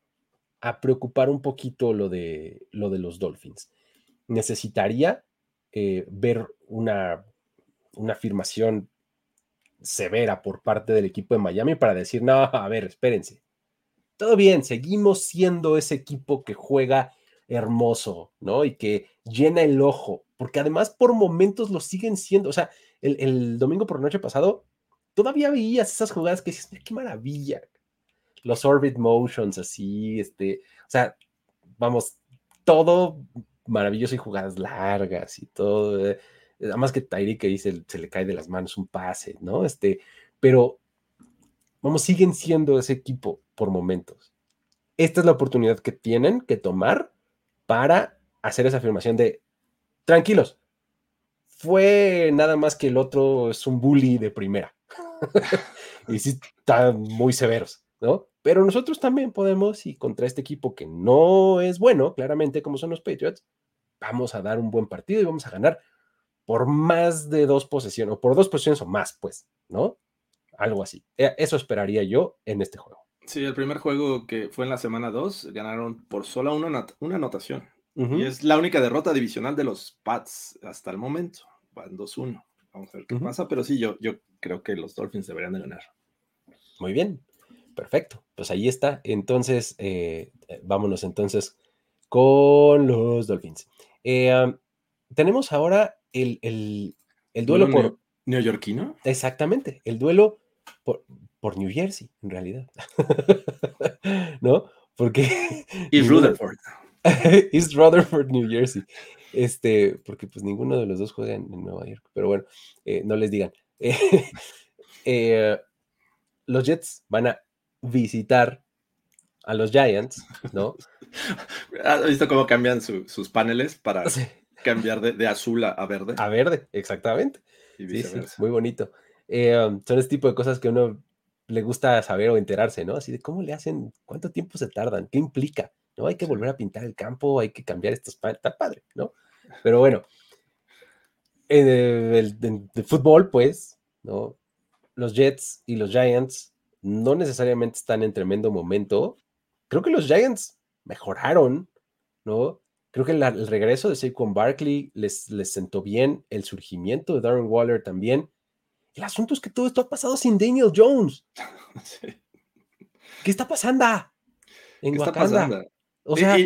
[SPEAKER 2] a preocupar un poquito lo de, lo de los Dolphins. Necesitaría eh, ver una, una afirmación severa por parte del equipo de Miami para decir, no, a ver, espérense. Todo bien, seguimos siendo ese equipo que juega hermoso, ¿no? Y que llena el ojo, porque además por momentos lo siguen siendo. O sea, el, el domingo por la noche pasado todavía veías esas jugadas que dices, qué maravilla. Los orbit motions así, este, o sea, vamos, todo maravilloso y jugadas largas y todo. Eh, además que Tyreek que dice, se le cae de las manos un pase, ¿no? Este, pero vamos, siguen siendo ese equipo por momentos. Esta es la oportunidad que tienen que tomar para hacer esa afirmación de, tranquilos, fue nada más que el otro es un bully de primera. y sí, están muy severos, ¿no? Pero nosotros también podemos, y contra este equipo que no es bueno, claramente, como son los Patriots, vamos a dar un buen partido y vamos a ganar por más de dos posesiones, o por dos posesiones o más, pues, ¿no? Algo así. E, eso esperaría yo en este juego.
[SPEAKER 3] Sí, el primer juego que fue en la semana 2 ganaron por sola una, una anotación. Y es la única derrota divisional de los Pats hasta el momento. Van 2-1. Vamos a ver qué pasa, pero sí, yo, yo creo que los Dolphins deberían de ganar.
[SPEAKER 2] Muy bien, perfecto. Pues ahí está. Entonces, eh, vámonos entonces con los Dolphins. Eh, tenemos ahora el, el, el duelo por...
[SPEAKER 3] ¿Neoyorquino?
[SPEAKER 2] Exactamente, el duelo por, por New Jersey, en realidad. ¿No? Porque...
[SPEAKER 3] Y Rutherford.
[SPEAKER 2] East Rutherford, New Jersey. Este, porque pues ninguno de los dos juega en, Nueva York, pero bueno, eh, no les digan. Eh, los Jets van a visitar a los Giants, ¿no?
[SPEAKER 3] ¿Has visto cómo cambian sus paneles para cambiar de, azul a, verde?
[SPEAKER 2] A verde, exactamente. sí, muy bonito. Eh, um, son ese tipo de cosas que uno le gusta saber o enterarse, ¿no? Así de cómo le hacen, cuánto tiempo se tardan, qué implica. ¿No? Hay que volver a pintar el campo, hay que cambiar estos, está padre, ¿no? Pero bueno, en el, fútbol, pues, ¿no? Los Jets y los Giants no necesariamente están en tremendo momento. Creo que los Giants mejoraron, ¿no? Creo que el, regreso de Saquon Barkley les, les sentó bien, el surgimiento de Darren Waller también. El asunto es que todo esto ha pasado sin Daniel Jones. ¿Qué está pasando? En ¿Qué está pasando?
[SPEAKER 3] O sea,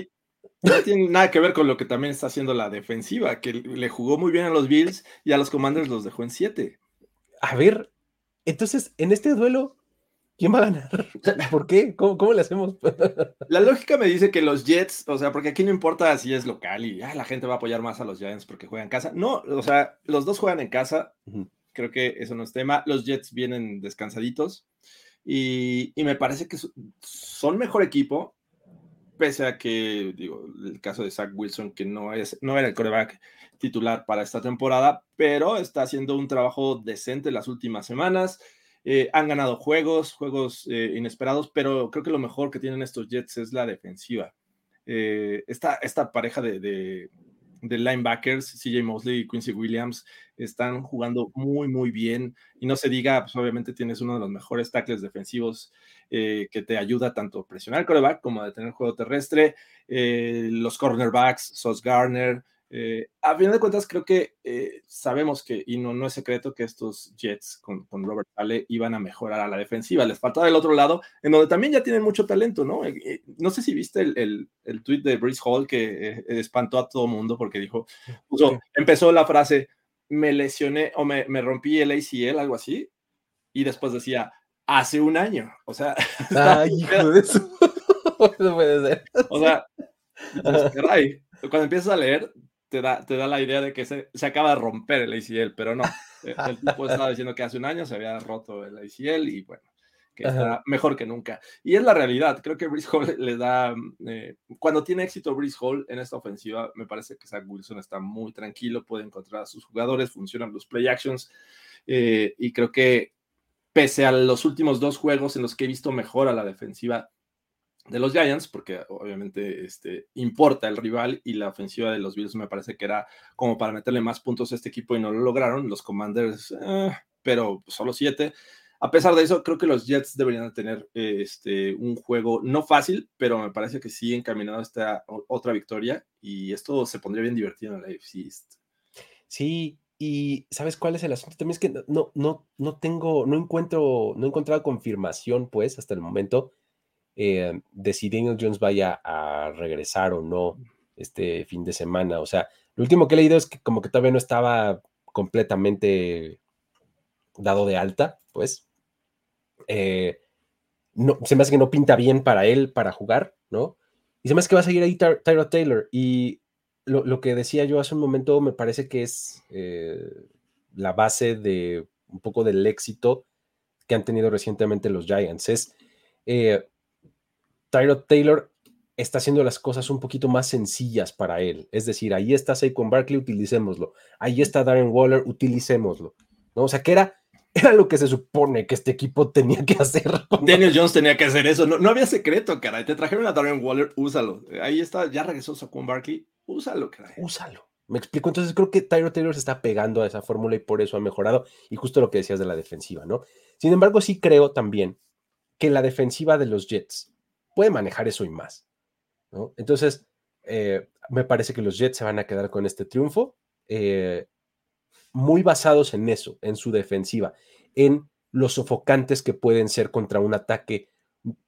[SPEAKER 3] no tiene nada que ver con lo que también está haciendo la defensiva, que le jugó muy bien a los Bills y a los Commanders los dejó en 7.
[SPEAKER 2] A ver, entonces, en este duelo, ¿quién va a ganar? ¿Por qué? ¿Cómo, le hacemos?
[SPEAKER 3] La lógica me dice que los Jets, o sea, porque aquí no importa si es local y la gente va a apoyar más a los Giants porque juegan en casa. No, o sea, los dos juegan en casa. Creo que eso no es tema. Los Jets vienen descansaditos y, y me parece que son mejor equipo pese a que, digo, el caso de Zach Wilson, que no, es, no era el coreback titular para esta temporada, pero está haciendo un trabajo decente las últimas semanas. Eh, han ganado juegos, juegos eh, inesperados, pero creo que lo mejor que tienen estos Jets es la defensiva. Eh, esta, esta pareja de, de linebackers, CJ Mosley y Quincy Williams, están jugando muy, muy bien. Y no se diga, pues obviamente tienes uno de los mejores tackles defensivos eh, que te ayuda tanto a presionar el coreback como a detener el juego terrestre. Eh, los cornerbacks, Sos Garner. Eh, a final de cuentas, creo que sabemos que, y no, no es secreto, que estos Jets con, con Robert Sale iban a mejorar a la defensiva. Les faltaba del otro lado, en donde también ya tienen mucho talento, ¿no? no sé si viste el, el, el tweet de Brice Hall que espantó a todo mundo porque dijo, empezó la frase, me lesioné o me, me rompí el ACL, algo así, y después decía, hace un año. O sea, Ay, hijo de eso. no puede ser. O sea, pues, cuando empiezas a leer, te da, te da la idea de que se, se acaba de romper el ACL, pero no. Eh, el tipo estaba diciendo que hace un año se había roto el ACL y bueno, que está mejor que nunca. Y es la realidad. Creo que Brice Hall le da. Eh, cuando tiene éxito Brice Hall en esta ofensiva, me parece que Zach Wilson está muy tranquilo, puede encontrar a sus jugadores, funcionan los play actions. Eh, y creo que pese a los últimos dos juegos en los que he visto mejor a la defensiva de los Giants, porque obviamente este, importa el rival y la ofensiva de los Bills me parece que era como para meterle más puntos a este equipo y no lo lograron. Los Commanders, eh, pero solo siete. A pesar de eso, creo que los Jets deberían tener este, un juego no fácil, pero me parece que sí encaminado esta otra victoria y esto se pondría bien divertido en la AFC East.
[SPEAKER 2] Sí, y ¿sabes cuál es el asunto? También es que no, no, no tengo, no encuentro, no he encontrado confirmación, pues, hasta el momento, eh, de si Daniel Jones vaya a regresar o no este fin de semana. O sea, lo último que he leído es que como que todavía no estaba completamente dado de alta, pues. Eh, no, se me hace que no pinta bien para él para jugar, ¿no? Y se me hace que va a seguir ahí Tyro Taylor. Y lo, que decía yo hace un momento me parece que es eh, la base de un poco del éxito que han tenido recientemente los Giants. Es eh, Tyrod Taylor está haciendo las cosas un poquito más sencillas para él. Es decir, ahí está Saquon Barkley, utilicémoslo. Ahí está Darren Waller, utilicémoslo. ¿no? O sea, que era, era lo que se supone que este equipo tenía que hacer.
[SPEAKER 3] Daniel Jones tenía que hacer eso. No, no había secreto, caray. Te trajeron a Darren Waller, úsalo. Ahí está, ya regresó Saquon Barkley, úsalo, caray.
[SPEAKER 2] Úsalo. Me explico. Entonces creo que Tyro Taylor se está pegando a esa fórmula y por eso ha mejorado. Y justo lo que decías de la defensiva, ¿no? Sin embargo, sí creo también que la defensiva de los Jets puede manejar eso y más. Entonces, eh, me parece que los Jets se van a quedar con este triunfo, eh, muy basados en eso, en su defensiva, en los sofocantes que pueden ser contra un ataque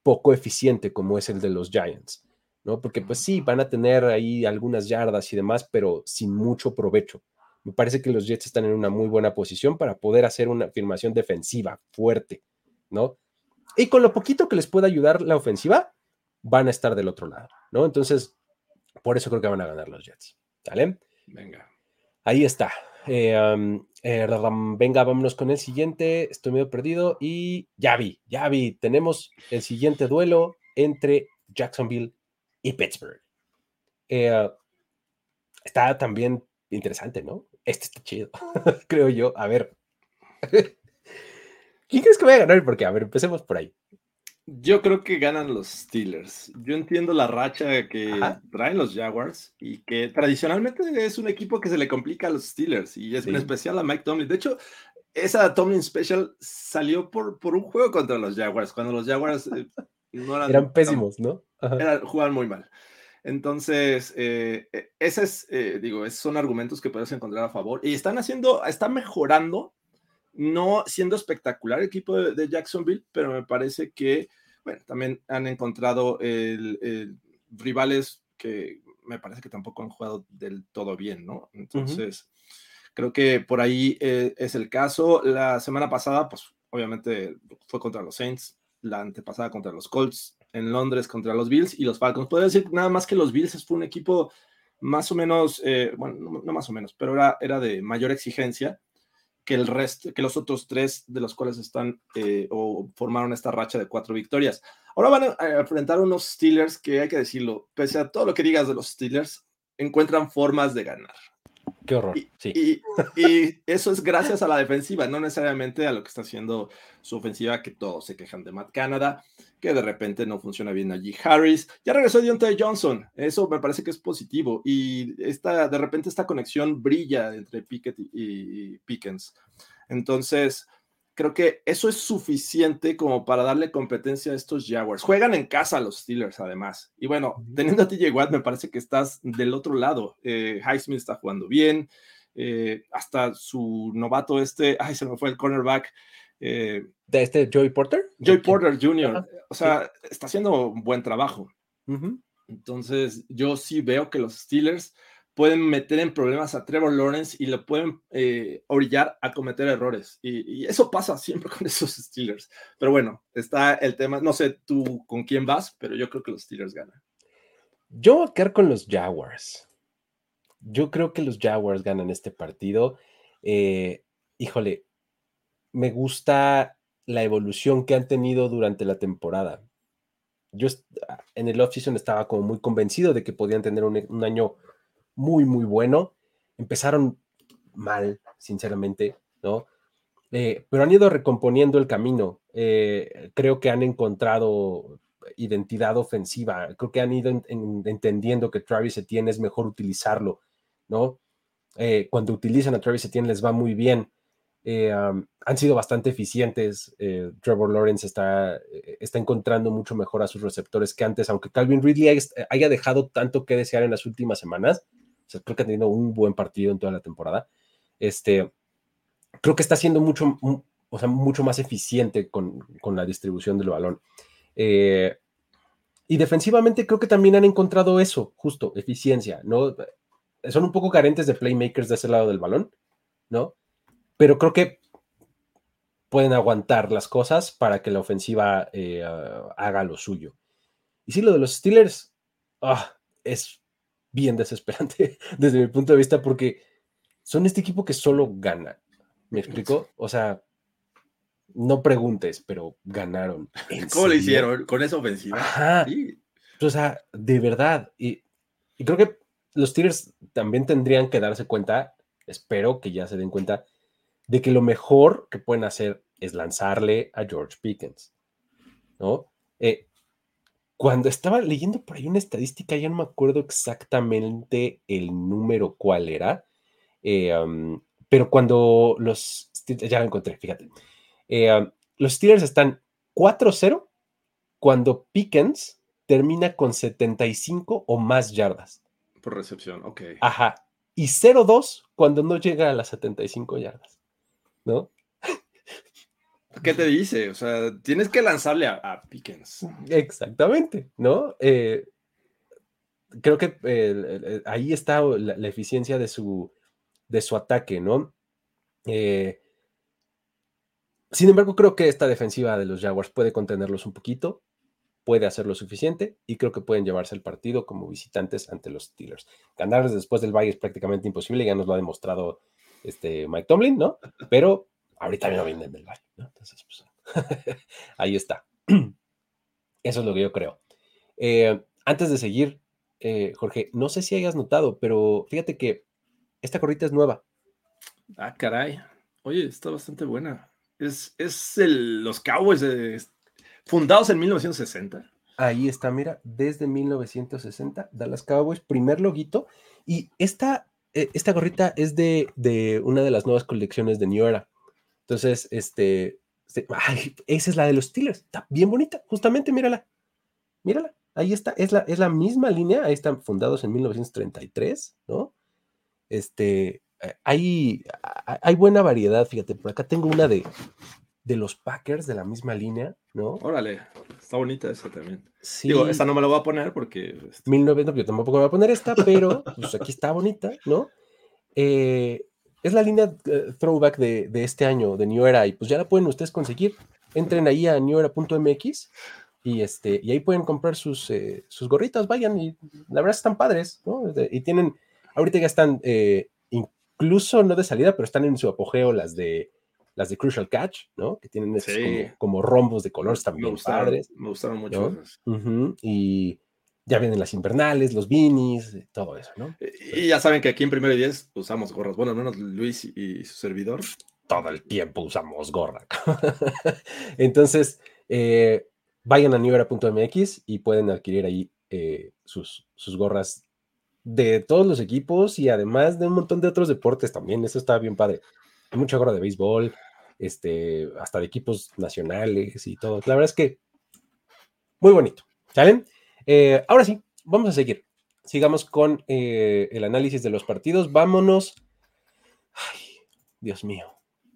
[SPEAKER 2] poco eficiente como es el de los Giants, ¿no? Porque pues sí, van a tener ahí algunas yardas y demás, pero sin mucho provecho. Me parece que los Jets están en una muy buena posición para poder hacer una afirmación defensiva fuerte, ¿no? Y con lo poquito que les pueda ayudar la ofensiva, van a estar del otro lado, ¿no? Entonces, por eso creo que van a ganar los Jets. ¿Sale?
[SPEAKER 3] Venga.
[SPEAKER 2] Ahí está. Eh, eh, venga, vámonos con el siguiente. Estoy medio perdido y ya vi, ya vi. Tenemos el siguiente duelo entre Jacksonville y Pittsburgh. Eh, está también interesante, ¿no? Este está chido, creo yo. A ver. ¿Quién crees que va a ganar? Porque, a ver, empecemos por ahí.
[SPEAKER 3] Yo creo que ganan los Steelers. Yo entiendo la racha que traen los Jaguars y que tradicionalmente es un equipo que se le complica a los Steelers y es en especial a Mike Tomlin. De hecho, esa Tomlin Special salió por, por un juego contra los Jaguars, cuando los Jaguars eh,
[SPEAKER 2] no eran, eran pésimos, ¿no?
[SPEAKER 3] jugaban muy mal. Entonces, eh, e, ese es, eh, digo, esos son argumentos que puedes encontrar a favor y están haciendo, están mejorando no siendo espectacular el equipo de, Jacksonville, pero me parece que, bueno, también han encontrado rivales que me parece que tampoco han jugado del todo bien, ¿no? Entonces, creo que por ahí eh, es el caso. La semana pasada, pues obviamente fue contra los Saints, la antepasada contra los Colts, en Londres contra los Bills y los Falcons. Puedo decir nada más que los Bills fue un equipo más o menos, eh, bueno, no, no, más o menos, pero era, era de mayor exigencia que el resto, que los otros tres de los cuales están eh, o formaron esta racha de cuatro victorias. Ahora van a enfrentar unos Steelers que hay que decirlo, pese a todo lo que digas de los Steelers, encuentran formas de ganar.
[SPEAKER 2] Qué horror.
[SPEAKER 3] Y, sí. y, eso es gracias a la defensiva, no necesariamente a lo que está haciendo su ofensiva, que todos se quejan de Matt Canada, que de repente no funciona bien allí. Harris, ya regresó Deontay Johnson, eso me parece que es positivo. Y esta, de repente esta conexión brilla entre Pickett y Pickens. Entonces, creo que eso es suficiente como para darle competencia a estos Jaguars. Juegan en casa los Steelers, además. Y bueno, teniendo a TJ Watt, me parece que estás del otro lado. Eh, Highsmith está jugando bien. Eh, hasta su novato este, ay, se me fue el cornerback.
[SPEAKER 2] Eh, ¿De este Joey Porter?
[SPEAKER 3] Joey Porter Jr. O sea, está haciendo un buen trabajo. Entonces, yo sí veo que los Steelers pueden meter en problemas a Trevor Lawrence y lo pueden eh, orillar a cometer errores. Y, eso pasa siempre con esos Steelers. Pero bueno, está el tema. No sé tú con quién vas, pero yo creo que los Steelers ganan.
[SPEAKER 2] Yo voy a quedar con los Jaguars. Yo creo que los Jaguars ganan este partido. Eh, híjole, me gusta la evolución que han tenido durante la temporada. Yo en el offseason estaba como muy convencido de que podían tener un año muy, muy bueno. Empezaron mal, sinceramente, ¿no? Eh, pero han ido recomponiendo el camino. Eh, creo que han encontrado identidad ofensiva. Creo que han ido entendiendo que Travis Etienne es mejor utilizarlo, ¿no? Eh, cuando utilizan a Travis Etienne les va muy bien. han sido bastante eficientes. Trevor Lawrence está, está encontrando mucho mejor a sus receptores que antes, aunque Calvin Ridley haya dejado tanto que desear en las últimas semanas creo que ha tenido un buen partido en toda la temporada. Este, creo que está siendo mucho, o sea, mucho más eficiente con, la distribución del balón. Eh, y defensivamente creo que también han encontrado eso, justo, eficiencia, ¿no? Son un poco carentes de playmakers de ese lado del balón, ¿no? Pero creo que pueden aguantar las cosas para que la ofensiva eh, haga lo suyo. Y sí, lo de los Steelers ah, es bien desesperante desde mi punto de vista porque son este equipo que solo gana. ¿Me explico? O sea, no preguntes, pero ganaron.
[SPEAKER 3] ¿Cómo lo hicieron? Con esa ofensiva.
[SPEAKER 2] Ajá. O sea, de verdad. Y, y creo que los Steelers también tendrían que darse cuenta, espero que ya se den cuenta, de que lo mejor que pueden hacer es lanzarle a George Pickens. ¿No? Eh, cuando estaba leyendo por ahí una estadística, ya no me acuerdo exactamente el número cuál era, eh, pero cuando los, ya lo encontré, fíjate, eh, los Steelers están 4-0 cuando Pickens termina con 75 o más yardas.
[SPEAKER 3] Por recepción, ok.
[SPEAKER 2] Ajá. Y 0-2 cuando no llega a las 75 yardas. ¿No?
[SPEAKER 3] ¿Qué te dice? O sea, tienes que lanzarle a, Pickens.
[SPEAKER 2] Exactamente, ¿no? Eh, creo que ahí está la, eficiencia de su, de su ataque, ¿no? Eh, sin embargo, creo que esta defensiva de los Jaguars puede contenerlos un poquito, puede hacer lo suficiente y creo que pueden llevarse el partido como visitantes ante los Steelers. Ganarles después del Valle es prácticamente imposible, ya nos lo ha demostrado este Mike Tomlin, ¿no? Pero ahorita no vienen del Valle, ¿no? Entonces, pues, ahí está. Eso es lo que yo creo. Eh, antes de seguir, eh, Jorge, no sé si hayas notado, pero fíjate que esta corrita es nueva.
[SPEAKER 3] Ah, caray. Oye, está bastante buena. Es, es el, los Cowboys fundados en 1960.
[SPEAKER 2] Ahí está, mira, desde 1960, Dallas Cowboys, primer loguito. Y esta, eh, esta gorrita es de, de, una de las nuevas colecciones de New Era. Entonces, este, esa es la de los Steelers. Está bien bonita, justamente, mírala. Mírala, ahí está, es la, es la misma línea, ahí están fundados en 1933, ¿no? Este, eh, hay, hay buena variedad, fíjate, por acá tengo una de, de los Packers de la misma línea, ¿no?
[SPEAKER 3] Órale, está bonita esa también. Sí. Digo, esta no me la voy a poner porque...
[SPEAKER 2] 1900, este yo tampoco me voy a poner esta, pero pues aquí está bonita, ¿no? Eh, es la línea eh, throwback de, este año, de New Era, y pues ya la pueden ustedes conseguir. Entren ahí a newera.mx y, este, y ahí pueden comprar sus, sus gorritas, vayan, y la verdad están padres, ¿no? Y tienen, ahorita ya están incluso no de salida, pero están en su apogeo las de las de Crucial Catch, ¿no? Que tienen esos como, rombos de colores también
[SPEAKER 3] me
[SPEAKER 2] padres.
[SPEAKER 3] Me gustaron mucho.
[SPEAKER 2] Y ya vienen las invernales, los beanies, todo eso, ¿no?
[SPEAKER 3] Y ya saben que aquí en Primero y Diez usamos gorras. Bueno, al menos Luis y su servidor.
[SPEAKER 2] Todo el tiempo usamos gorra. Entonces, eh, vayan a newera.mx y pueden adquirir ahí eh, sus, sus gorras de todos los equipos y además de un montón de otros deportes también. Eso está bien padre. Hay mucha gorra de béisbol, este, hasta de equipos nacionales y todo. La verdad es que muy bonito. ¿Salen? Eh, ahora sí, vamos a seguir. Sigamos con eh, el análisis de los partidos. Vámonos. Ay, Dios mío.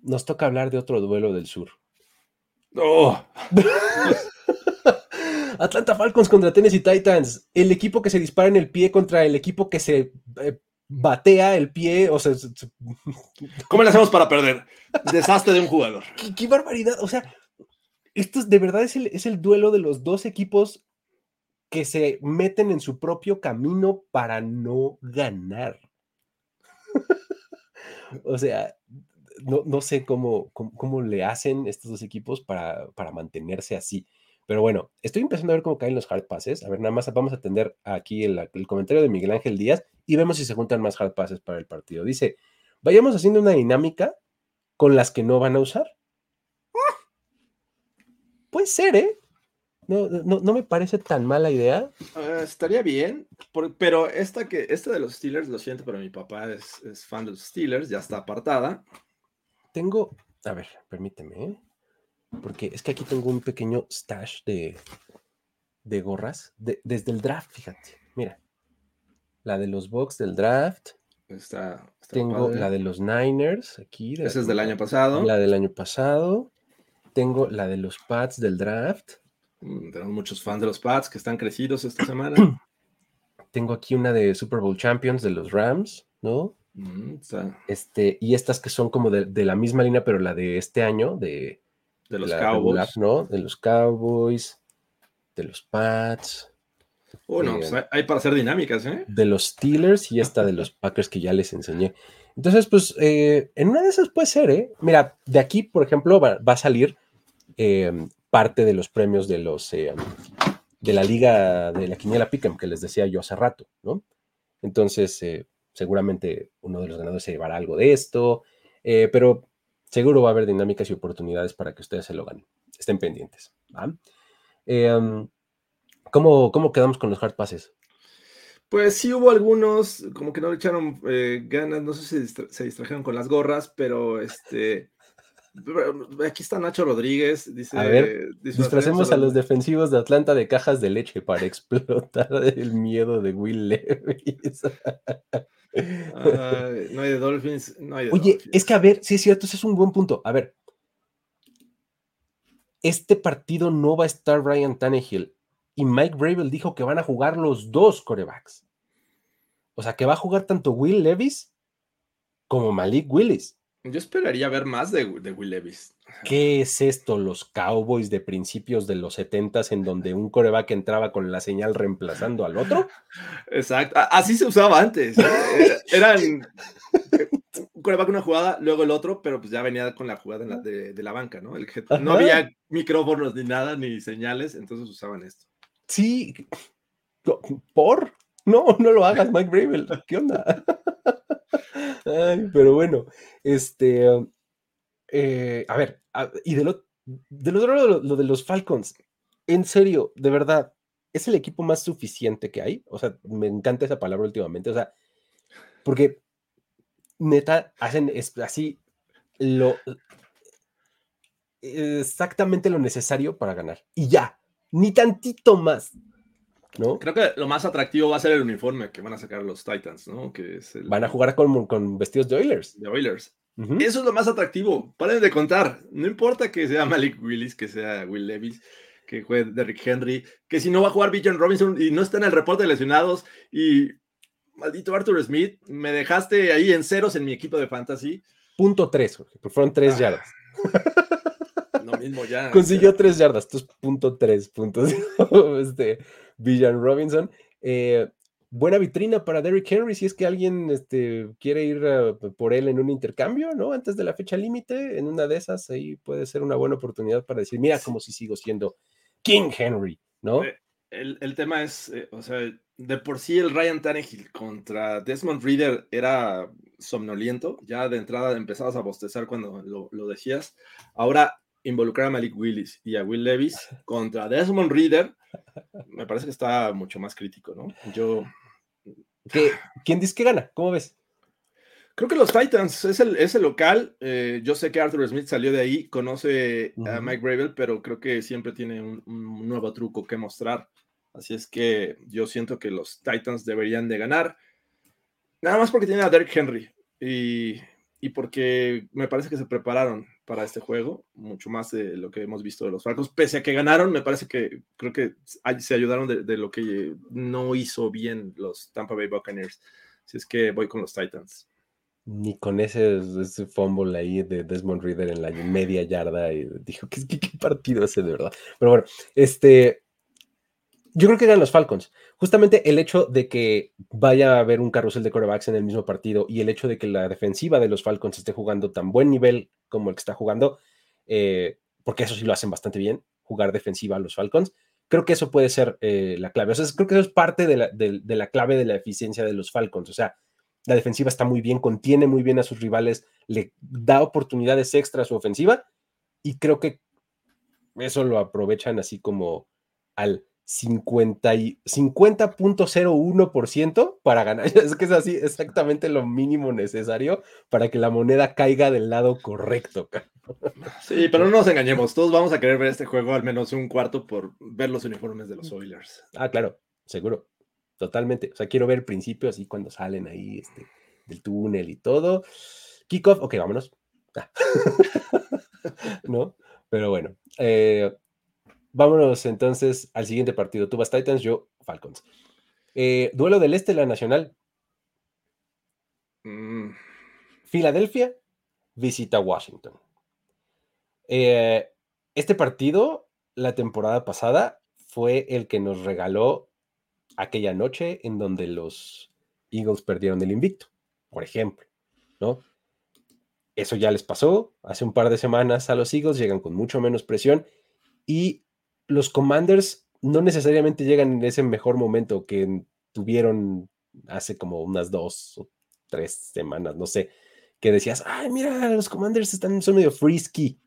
[SPEAKER 2] Nos toca hablar de otro duelo del sur.
[SPEAKER 3] ¡Oh!
[SPEAKER 2] Atlanta Falcons contra Tennessee Titans. El equipo que se dispara en el pie contra el equipo que se eh, batea el pie. O sea,
[SPEAKER 3] ¿cómo le hacemos para perder? Desastre de un jugador.
[SPEAKER 2] ¿Qué, barbaridad. O sea, esto de verdad es el, es el duelo de los dos equipos que se meten en su propio camino para no ganar. o sea, no, sé cómo, cómo, le hacen estos dos equipos para, para mantenerse así. Pero bueno, estoy empezando a ver cómo caen los hard passes. A ver, nada más vamos a atender aquí el, comentario de Miguel Ángel Díaz y vemos si se juntan más hard passes para el partido. Dice, vayamos haciendo una dinámica con las que no van a usar. Puede ser, ¿eh? No, no, me parece tan mala idea.
[SPEAKER 3] Ah, estaría bien, pero esta, que, esta de los Steelers, lo siento, pero mi papá es, es fan de los Steelers, ya está apartada.
[SPEAKER 2] Tengo, a ver, permíteme, ¿eh? porque es que aquí tengo un pequeño stash de, de gorras desde el draft, fíjate. Mira, la de los Bucks del draft.
[SPEAKER 3] Está,
[SPEAKER 2] tengo la de los Niners aquí.
[SPEAKER 3] Esa es del año pasado.
[SPEAKER 2] La del año pasado. Tengo la de los Pats del draft.
[SPEAKER 3] Mm, tenemos muchos fans de los Pats que están crecidos esta semana.
[SPEAKER 2] tengo aquí una de Super Bowl Champions de los Rams, ¿no? Mm, este, y estas que son como de, de, la misma línea, pero la de este año, de,
[SPEAKER 3] de los Cowboys.
[SPEAKER 2] ¿no? De los Cowboys, de los Pats.
[SPEAKER 3] Bueno, pues hay para hacer dinámicas, ¿eh?
[SPEAKER 2] De los Steelers y esta de los Packers que ya les enseñé. Entonces, pues, eh, en una de esas puede ser, ¿eh? Mira, de aquí, por ejemplo, va, a salir em, parte de los premios de los em, de la liga de la quiniela Pick'em que les decía yo hace rato, ¿no? Entonces, eh, seguramente uno de los ganadores se llevará algo de esto, eh, pero seguro va a haber dinámicas y oportunidades para que ustedes se lo ganen. Estén pendientes. Em, ¿cómo, ¿Cómo quedamos con los hard passes?
[SPEAKER 3] Pues sí hubo algunos, como que no le echaron eh, ganas, no sé si se distrajeron con las gorras, pero este... Aquí está Nacho Rodríguez, dice...
[SPEAKER 2] A ver, disfracemos a los defensivos de Atlanta de cajas de leche para explotar el miedo de Will Levis.
[SPEAKER 3] no hay de Dolphins, no hay de
[SPEAKER 2] Oye, es que a ver, sí es cierto, ese es un buen punto. A ver, este partido no va a estar Brian Tannehill y Mike Bravel dijo que van a jugar los dos corebacks. O sea, que va a jugar tanto Will Levis como Malik Willis.
[SPEAKER 3] Yo esperaría ver más de, Will Levis.
[SPEAKER 2] ¿Qué es esto? Los Cowboys de principios de los 70 en donde un coreback entraba con la señal reemplazando al otro.
[SPEAKER 3] Exacto. Así se usaba antes. ¿eh? Eran un coreback una jugada, luego el otro, pero pues ya venía con la jugada de, la banca, ¿no? no había micrófonos ni nada, ni señales, entonces usaban esto.
[SPEAKER 2] Sí, por. No, no lo hagas, Mike Bravel. ¿Qué onda? Pero bueno, este. Eh, a ver, y de lo, del otro lado, lo, de los Falcons, en serio, de verdad, es el equipo más suficiente que hay. O sea, me encanta esa palabra últimamente. O sea, porque neta hacen así lo exactamente lo necesario para ganar. Y ya, ni tantito más. ¿No?
[SPEAKER 3] Creo que lo más atractivo va a ser el uniforme que van a sacar los Titans, ¿no? Que
[SPEAKER 2] Van a jugar con, con, vestidos de Oilers.
[SPEAKER 3] De Oilers. Eso es lo más atractivo. Paren de contar. No importa que sea Malik Willis, que sea Will Levis, que juegue Derrick Henry, que si no va a jugar Bijan Robinson y no está en el reporte de lesionados y maldito Arthur Smith, me dejaste ahí en ceros en mi equipo de fantasy.
[SPEAKER 2] Punto tres, fueron tres ah. yardas.
[SPEAKER 3] Lo mismo ya.
[SPEAKER 2] Consiguió tres yardas, entonces punto tres puntos. este, Villan Robinson. Eh, buena vitrina para Derrick Henry si es que alguien este, quiere ir eh, por él en un intercambio, ¿no? Antes de la fecha límite, en una de esas, ahí puede ser una buena oportunidad para decir, mira como si sigo siendo King Henry, ¿no?
[SPEAKER 3] Eh, el, tema es, o sea, de por sí el Ryan Tannehill contra Desmond Reader era somnoliento, ya de entrada empezabas a bostezar cuando lo, lo decías. Ahora involucrar a Malik Willis y a Will Levis contra Desmond Reader, me parece que está mucho más crítico, ¿no? Yo.
[SPEAKER 2] ¿Quién dice que gana? ¿Cómo ves?
[SPEAKER 3] Creo que los Titans es el, es el local. Eh, yo sé que Arthur Smith salió de ahí, conoce a Mike Gravel, pero creo que siempre tiene un, nuevo truco que mostrar. Así es que yo siento que los Titans deberían de ganar. Nada más porque tienen a Derrick Henry y, y porque me parece que se prepararon para este juego, mucho más de lo que hemos visto de los Falcons. Pese a que ganaron, me parece que creo que se ayudaron de, lo que no hizo bien los Tampa Bay Buccaneers. Si es que voy con los Titans.
[SPEAKER 2] Ni con ese, ese fumble ahí de Desmond Reader en la media yarda y dijo, ¿qué, qué, qué partido ese de verdad? Pero bueno, este, yo creo que ganan los Falcons. Justamente el hecho de que vaya a haber un carrusel de corebacks en el mismo partido y el hecho de que la defensiva de los Falcons esté jugando tan buen nivel como el que está jugando, eh, porque eso sí lo hacen bastante bien, jugar defensiva a los Falcons, creo que eso puede ser eh, la clave. O sea, creo que eso es parte de la, de la clave de la eficiencia de los Falcons. O sea, la defensiva está muy bien, contiene muy bien a sus rivales, le da oportunidades extra a su ofensiva y creo que eso lo aprovechan así como al 50.01% para ganar. Es que es así exactamente lo mínimo necesario para que la moneda caiga del lado correcto.
[SPEAKER 3] Sí, pero no nos engañemos, todos vamos a querer ver este juego al menos un cuarto por ver los uniformes de los Oilers.
[SPEAKER 2] Ah, claro, seguro, totalmente. O sea, quiero ver el principio así cuando salen ahí este, del túnel y todo. Kickoff, ok, vámonos. Ah. ¿No? Pero bueno, eh, Vámonos entonces al siguiente partido. Tú vas Titans, yo Falcons. Eh, duelo del Este, la Nacional. Mm. Filadelfia visita Washington. Eh, este partido, la temporada pasada, fue el que nos regaló aquella noche en donde los Eagles perdieron el invicto, por ejemplo, ¿no? eso ya les pasó hace un par de semanas a los Eagles, llegan con mucho menos presión y los Commanders no necesariamente llegan en ese mejor momento que tuvieron hace como unas dos o tres semanas, no sé, que decías, ay, mira, los Commanders están, son medio frisky,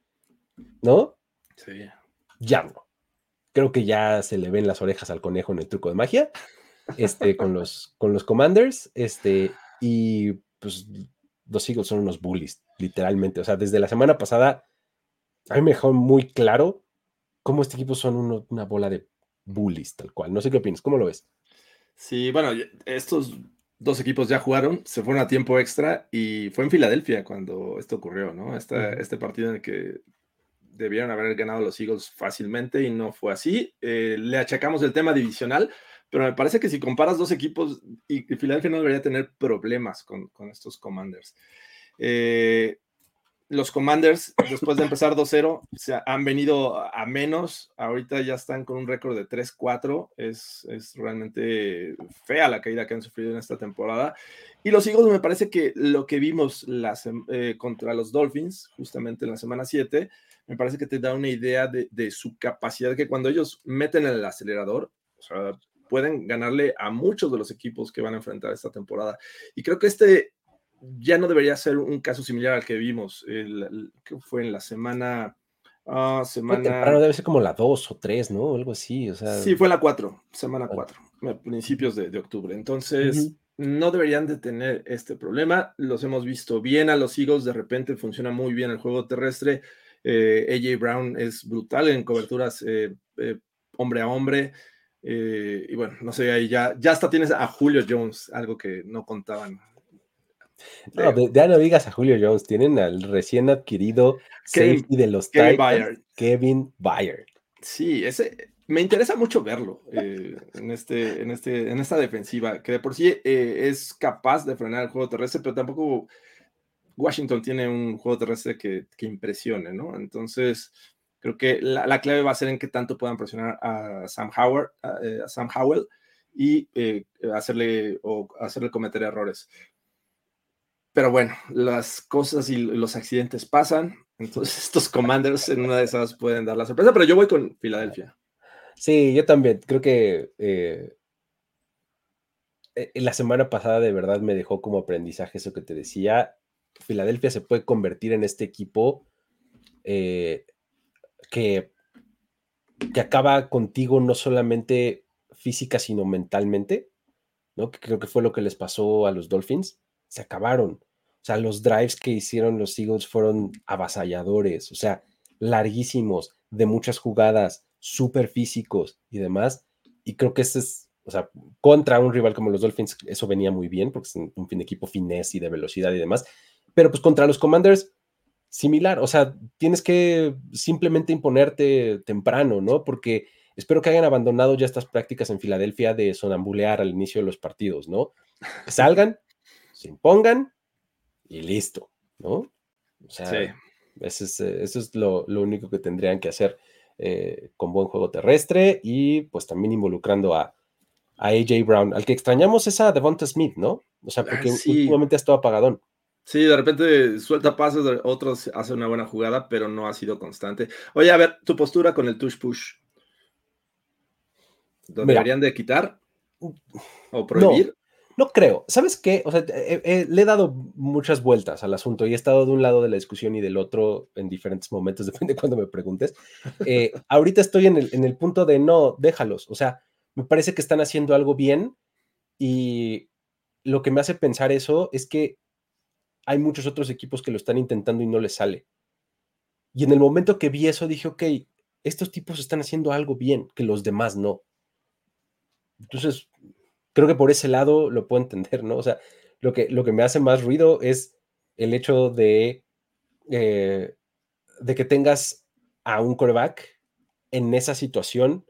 [SPEAKER 2] ¿no?
[SPEAKER 3] Sí.
[SPEAKER 2] Ya no. Creo que ya se le ven las orejas al conejo en el truco de magia, este, con los, con los Commanders, este, y pues los Eagles son unos bullies, literalmente. O sea, desde la semana pasada, a mí me dejó muy claro cómo este equipo son una bola de bullies, tal cual. No sé qué opinas, ¿cómo lo ves?
[SPEAKER 3] Sí, bueno, estos dos equipos ya jugaron, se fueron a tiempo extra y fue en Filadelfia cuando esto ocurrió, ¿no? Este partido en el que debieron haber ganado los Eagles fácilmente y no fue así. Eh, le achacamos el tema divisional, pero me parece que si comparas dos equipos, y, Filadelfia no debería tener problemas con, estos Commanders. Eh, los Commanders, después de empezar 2-0, se han venido a menos. Ahorita ya están con un récord de 3-4. Es, es, realmente fea la caída que han sufrido en esta temporada. Y los Eagles, me parece que lo que vimos eh, contra los Dolphins, justamente en la semana 7, me parece que te da una idea de, de, su capacidad, que cuando ellos meten el acelerador, pueden ganarle a muchos de los equipos que van a enfrentar esta temporada. Y creo que este ya no debería ser un caso similar al que vimos, el, que fue en la semana... Uh, semana...
[SPEAKER 2] debe ser como la 2 o 3, ¿no? Algo así, o sea...
[SPEAKER 3] Sí, fue la 4, semana 4, principios de, de, octubre. Entonces, no deberían de tener este problema. Los hemos visto bien a los Eagles, de repente funciona muy bien el juego terrestre. Eh, AJ Brown es brutal en coberturas eh, eh, hombre a hombre. y bueno, no sé, ahí ya, ya hasta tienes a Julio Jones, algo que no contaban
[SPEAKER 2] no, de, ya no digas a Julio Jones, tienen al recién adquirido safety de los Kevin Titans, Kevin Byard.
[SPEAKER 3] Sí, ese me interesa mucho verlo eh, en, este, en, este, en esta defensiva, que de por sí eh, es capaz de frenar el juego terrestre, pero tampoco Washington tiene un juego terrestre que, que impresione, ¿no? Entonces, creo que la, clave va a ser en qué tanto puedan presionar a Sam Howard, a, eh, Sam Howell y hacerle o hacerle cometer errores. Pero bueno, las cosas y los accidentes pasan. Entonces estos commanders en una de esas pueden dar la sorpresa, pero yo voy con Filadelfia.
[SPEAKER 2] Sí, yo también. Creo que eh, eh, la semana pasada de verdad me dejó como aprendizaje eso que te decía. Filadelfia se puede convertir en este equipo eh, que, que acaba contigo no solamente física, sino mentalmente, ¿no? Que creo que fue lo que les pasó a los Dolphins. Se acabaron. O sea, los drives que hicieron los Eagles fueron avasalladores, o sea, larguísimos, de muchas jugadas, súper físicos y demás. Y creo que este es, o sea, contra un rival como los Dolphins, eso venía muy bien, porque es un, fin de equipo finés y de velocidad y demás. Pero pues contra los Commanders, similar, o sea, tienes que simplemente imponerte temprano, ¿no? Porque espero que hayan abandonado ya estas prácticas en Filadelfia de sonambulear al inicio de los partidos, ¿no? salgan, se impongan y listo, ¿no? O sea, eso es, eh, eso es lo, único que tendrían que hacer eh, con buen juego terrestre y pues también involucrando a, AJ Brown. Al que extrañamos es a Devonta Smith, ¿no? O sea, porque últimamente ha estado apagadón.
[SPEAKER 3] Sí, de repente suelta pases, otros hace una buena jugada, pero no ha sido constante. Oye, a ver, tu postura con el touch push. ¿Lo deberían de quitar? ¿O prohibir?
[SPEAKER 2] No creo. ¿Sabes qué? O sea, eh, eh, le he dado muchas vueltas al asunto y he estado de un lado de la discusión y del otro en diferentes momentos, depende de cuando me preguntes. Eh, ahorita estoy en el, en el punto de no, déjalos. O sea, me parece que están haciendo algo bien y lo que me hace pensar eso es que hay muchos otros equipos que lo están intentando y no les sale. Y en el momento que vi eso dije, ok, estos tipos están haciendo algo bien que los demás no. Entonces, creo que por ese lado lo puedo entender, ¿no? O sea, lo que, lo que me hace más ruido es el hecho de, eh, de que tengas a un coreback en esa situación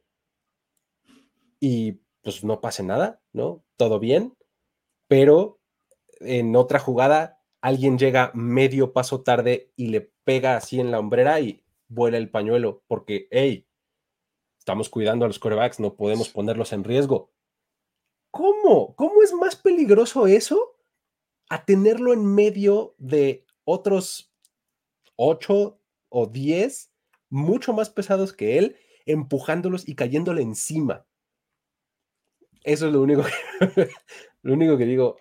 [SPEAKER 2] y pues no pase nada, ¿no? Todo bien, pero en otra jugada alguien llega medio paso tarde y le pega así en la hombrera y vuela el pañuelo porque, hey, estamos cuidando a los corebacks, no podemos ponerlos en riesgo. ¿Cómo? ¿Cómo es más peligroso eso a tenerlo en medio de otros ocho o diez mucho más pesados que él, empujándolos y cayéndole encima. Eso es lo único que, lo único que digo.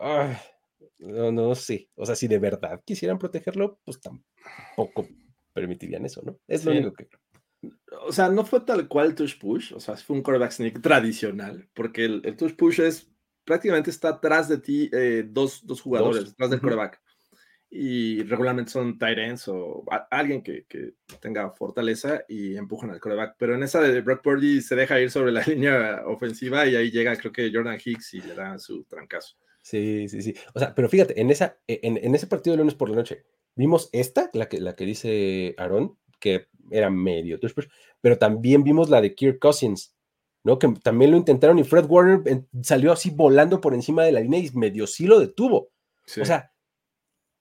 [SPEAKER 2] no, no sé. O sea, si de verdad quisieran protegerlo, pues tampoco permitirían eso, ¿no? Es lo único que.
[SPEAKER 3] O sea, no fue tal cual touch push, o sea, fue un quarterback sneak tradicional, porque el, el touch push es prácticamente está atrás de ti eh, dos, dos, jugadores, atrás del quarterback y regularmente son tight ends o alguien que, que, tenga fortaleza y empujan al coreback. Pero en esa de Brock Purdy se deja ir sobre la línea ofensiva y ahí llega, creo que Jordan Hicks y le da su trancazo.
[SPEAKER 2] Sí, sí, sí. O sea, pero fíjate, en, esa, en, en ese partido de lunes por la noche, vimos esta, la que, la que dice Aaron, que era medio pero también vimos la de Kirk Cousins, ¿no? Que también lo intentaron y Fred Warner salió así volando por encima de la línea y medio sí lo detuvo. O sea,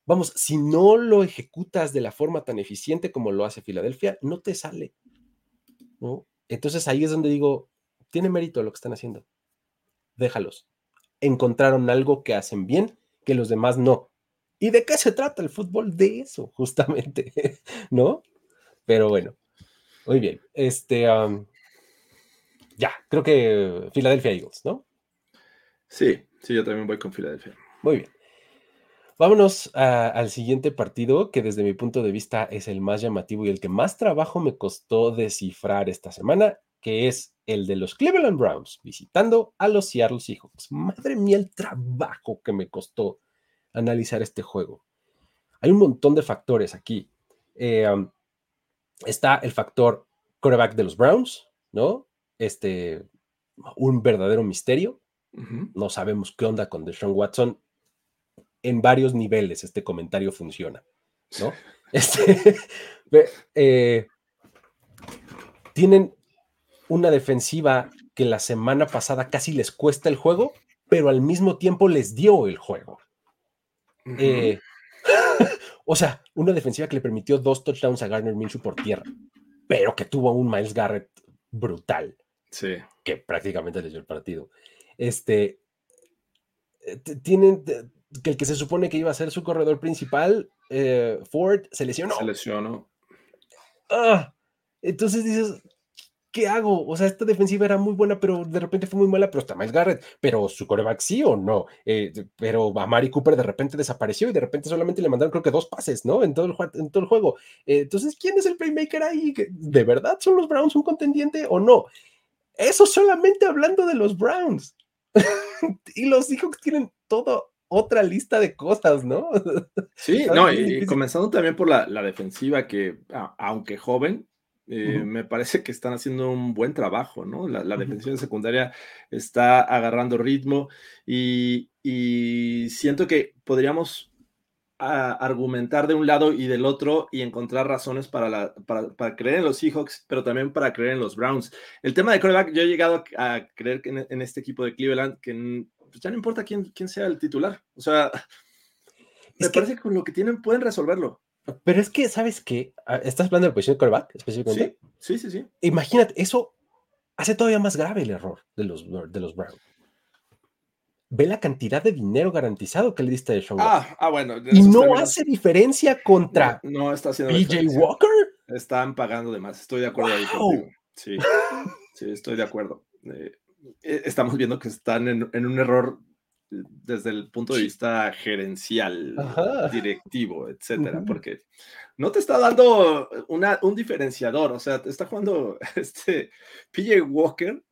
[SPEAKER 2] vamos, si no lo ejecutas de la forma tan eficiente como lo hace Filadelfia, no te sale. ¿no? Entonces ahí es donde digo, tiene mérito lo que están haciendo. Déjalos. Encontraron algo que hacen bien que los demás no. ¿Y de qué se trata el fútbol? De eso, justamente, ¿no? Pero bueno, muy bien. Este, ya, creo que Filadelfia Eagles, ¿no?
[SPEAKER 3] Sí, sí, yo también voy con Filadelfia.
[SPEAKER 2] Muy bien. Vámonos al siguiente partido, que desde mi punto de vista es el más llamativo y el que más trabajo me costó descifrar esta semana, que es el de los Cleveland Browns visitando a los Seattle Seahawks. Madre mía, el trabajo que me costó analizar este juego. Hay un montón de factores aquí. Eh, está el factor quarterback de los Browns, ¿no? Este, un verdadero misterio. No sabemos qué onda con Deshaun Watson en varios niveles este comentario funciona, ¿no? Este, eh, tienen una defensiva que la semana pasada casi les cuesta el juego, pero al mismo tiempo les dio el juego. Eh, o sea, una defensiva que le permitió dos touchdowns a Garner Minshew por tierra, pero que tuvo un Miles Garrett brutal.
[SPEAKER 3] Sí.
[SPEAKER 2] Que prácticamente les dio el partido. Este, eh, tienen, que el que se supone que iba a ser su corredor principal, eh, Ford, se lesionó.
[SPEAKER 3] Se lesionó.
[SPEAKER 2] Ah, entonces dices, ¿qué hago? O sea, esta defensiva era muy buena, pero de repente fue muy mala, pero está Miles Garrett, pero su coreback sí o no. Eh, pero a Mari Cooper de repente desapareció y de repente solamente le mandaron creo que dos pases, ¿no? En todo el, en todo el juego. Eh, entonces, ¿quién es el playmaker ahí? ¿De verdad son los Browns un contendiente o no? Eso solamente hablando de los Browns. y los que tienen todo otra lista de cosas, ¿no?
[SPEAKER 3] Sí, no, y, comenzando también por la, defensiva que, aunque joven, eh, me parece que están haciendo un buen trabajo, ¿no? La, la defensiva secundaria está agarrando ritmo y, siento que podríamos argumentar de un lado y del otro y encontrar razones para, para, creer en los Seahawks, pero también para creer en los Browns. El tema de coreback, yo he llegado a, creer que en, en, este equipo de Cleveland, que pues ya no importa quién, quién sea el titular. O sea, me parece que con lo que tienen pueden resolverlo.
[SPEAKER 2] Pero es que, ¿sabes qué? Ah, ¿Estás hablando de la posición de quarterback específicamente?
[SPEAKER 3] Sí, sí, sí,
[SPEAKER 2] Imagínate, eso hace todavía más grave el error de los, de los Browns. Ve la cantidad de dinero garantizado que le diste a Sean
[SPEAKER 3] ah, ah, bueno.
[SPEAKER 2] Y no hace diferencia contra
[SPEAKER 3] no, está haciendo
[SPEAKER 2] PJ Walker.
[SPEAKER 3] Están pagando de más. Estoy de acuerdo ahí contigo. Sí, sí, estoy de acuerdo. Eh, eh, estamos viendo que están en, un error desde el punto de vista gerencial, directivo, etcétera, porque no te está dando una, un diferenciador, o sea, te está jugando este PJ Walker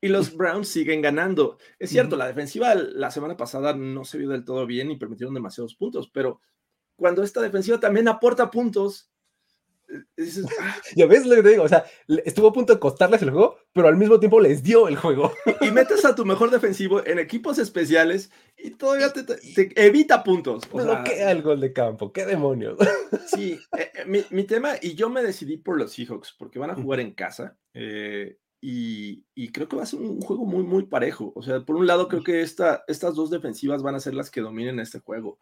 [SPEAKER 3] y los Browns siguen ganando. Es cierto, la defensiva la semana pasada no se vio del todo bien y permitieron demasiados puntos, pero cuando esta defensiva también aporta puntos,
[SPEAKER 2] Ah". Ya ves lo que te digo, o sea, estuvo a punto de costarles el juego, pero al mismo tiempo les dio el juego.
[SPEAKER 3] Y metes a tu mejor defensivo en equipos especiales y todavía te, evita puntos.
[SPEAKER 2] O Bloquea el gol de campo, qué demonios.
[SPEAKER 3] Sí, eh, eh, mi, tema, y yo me decidí por los Seahawks, porque van a jugar en casa. Eh, y, creo que va a ser un juego muy, muy parejo. O sea, por un lado, creo que esta, estas dos defensivas van a ser las que dominen este juego.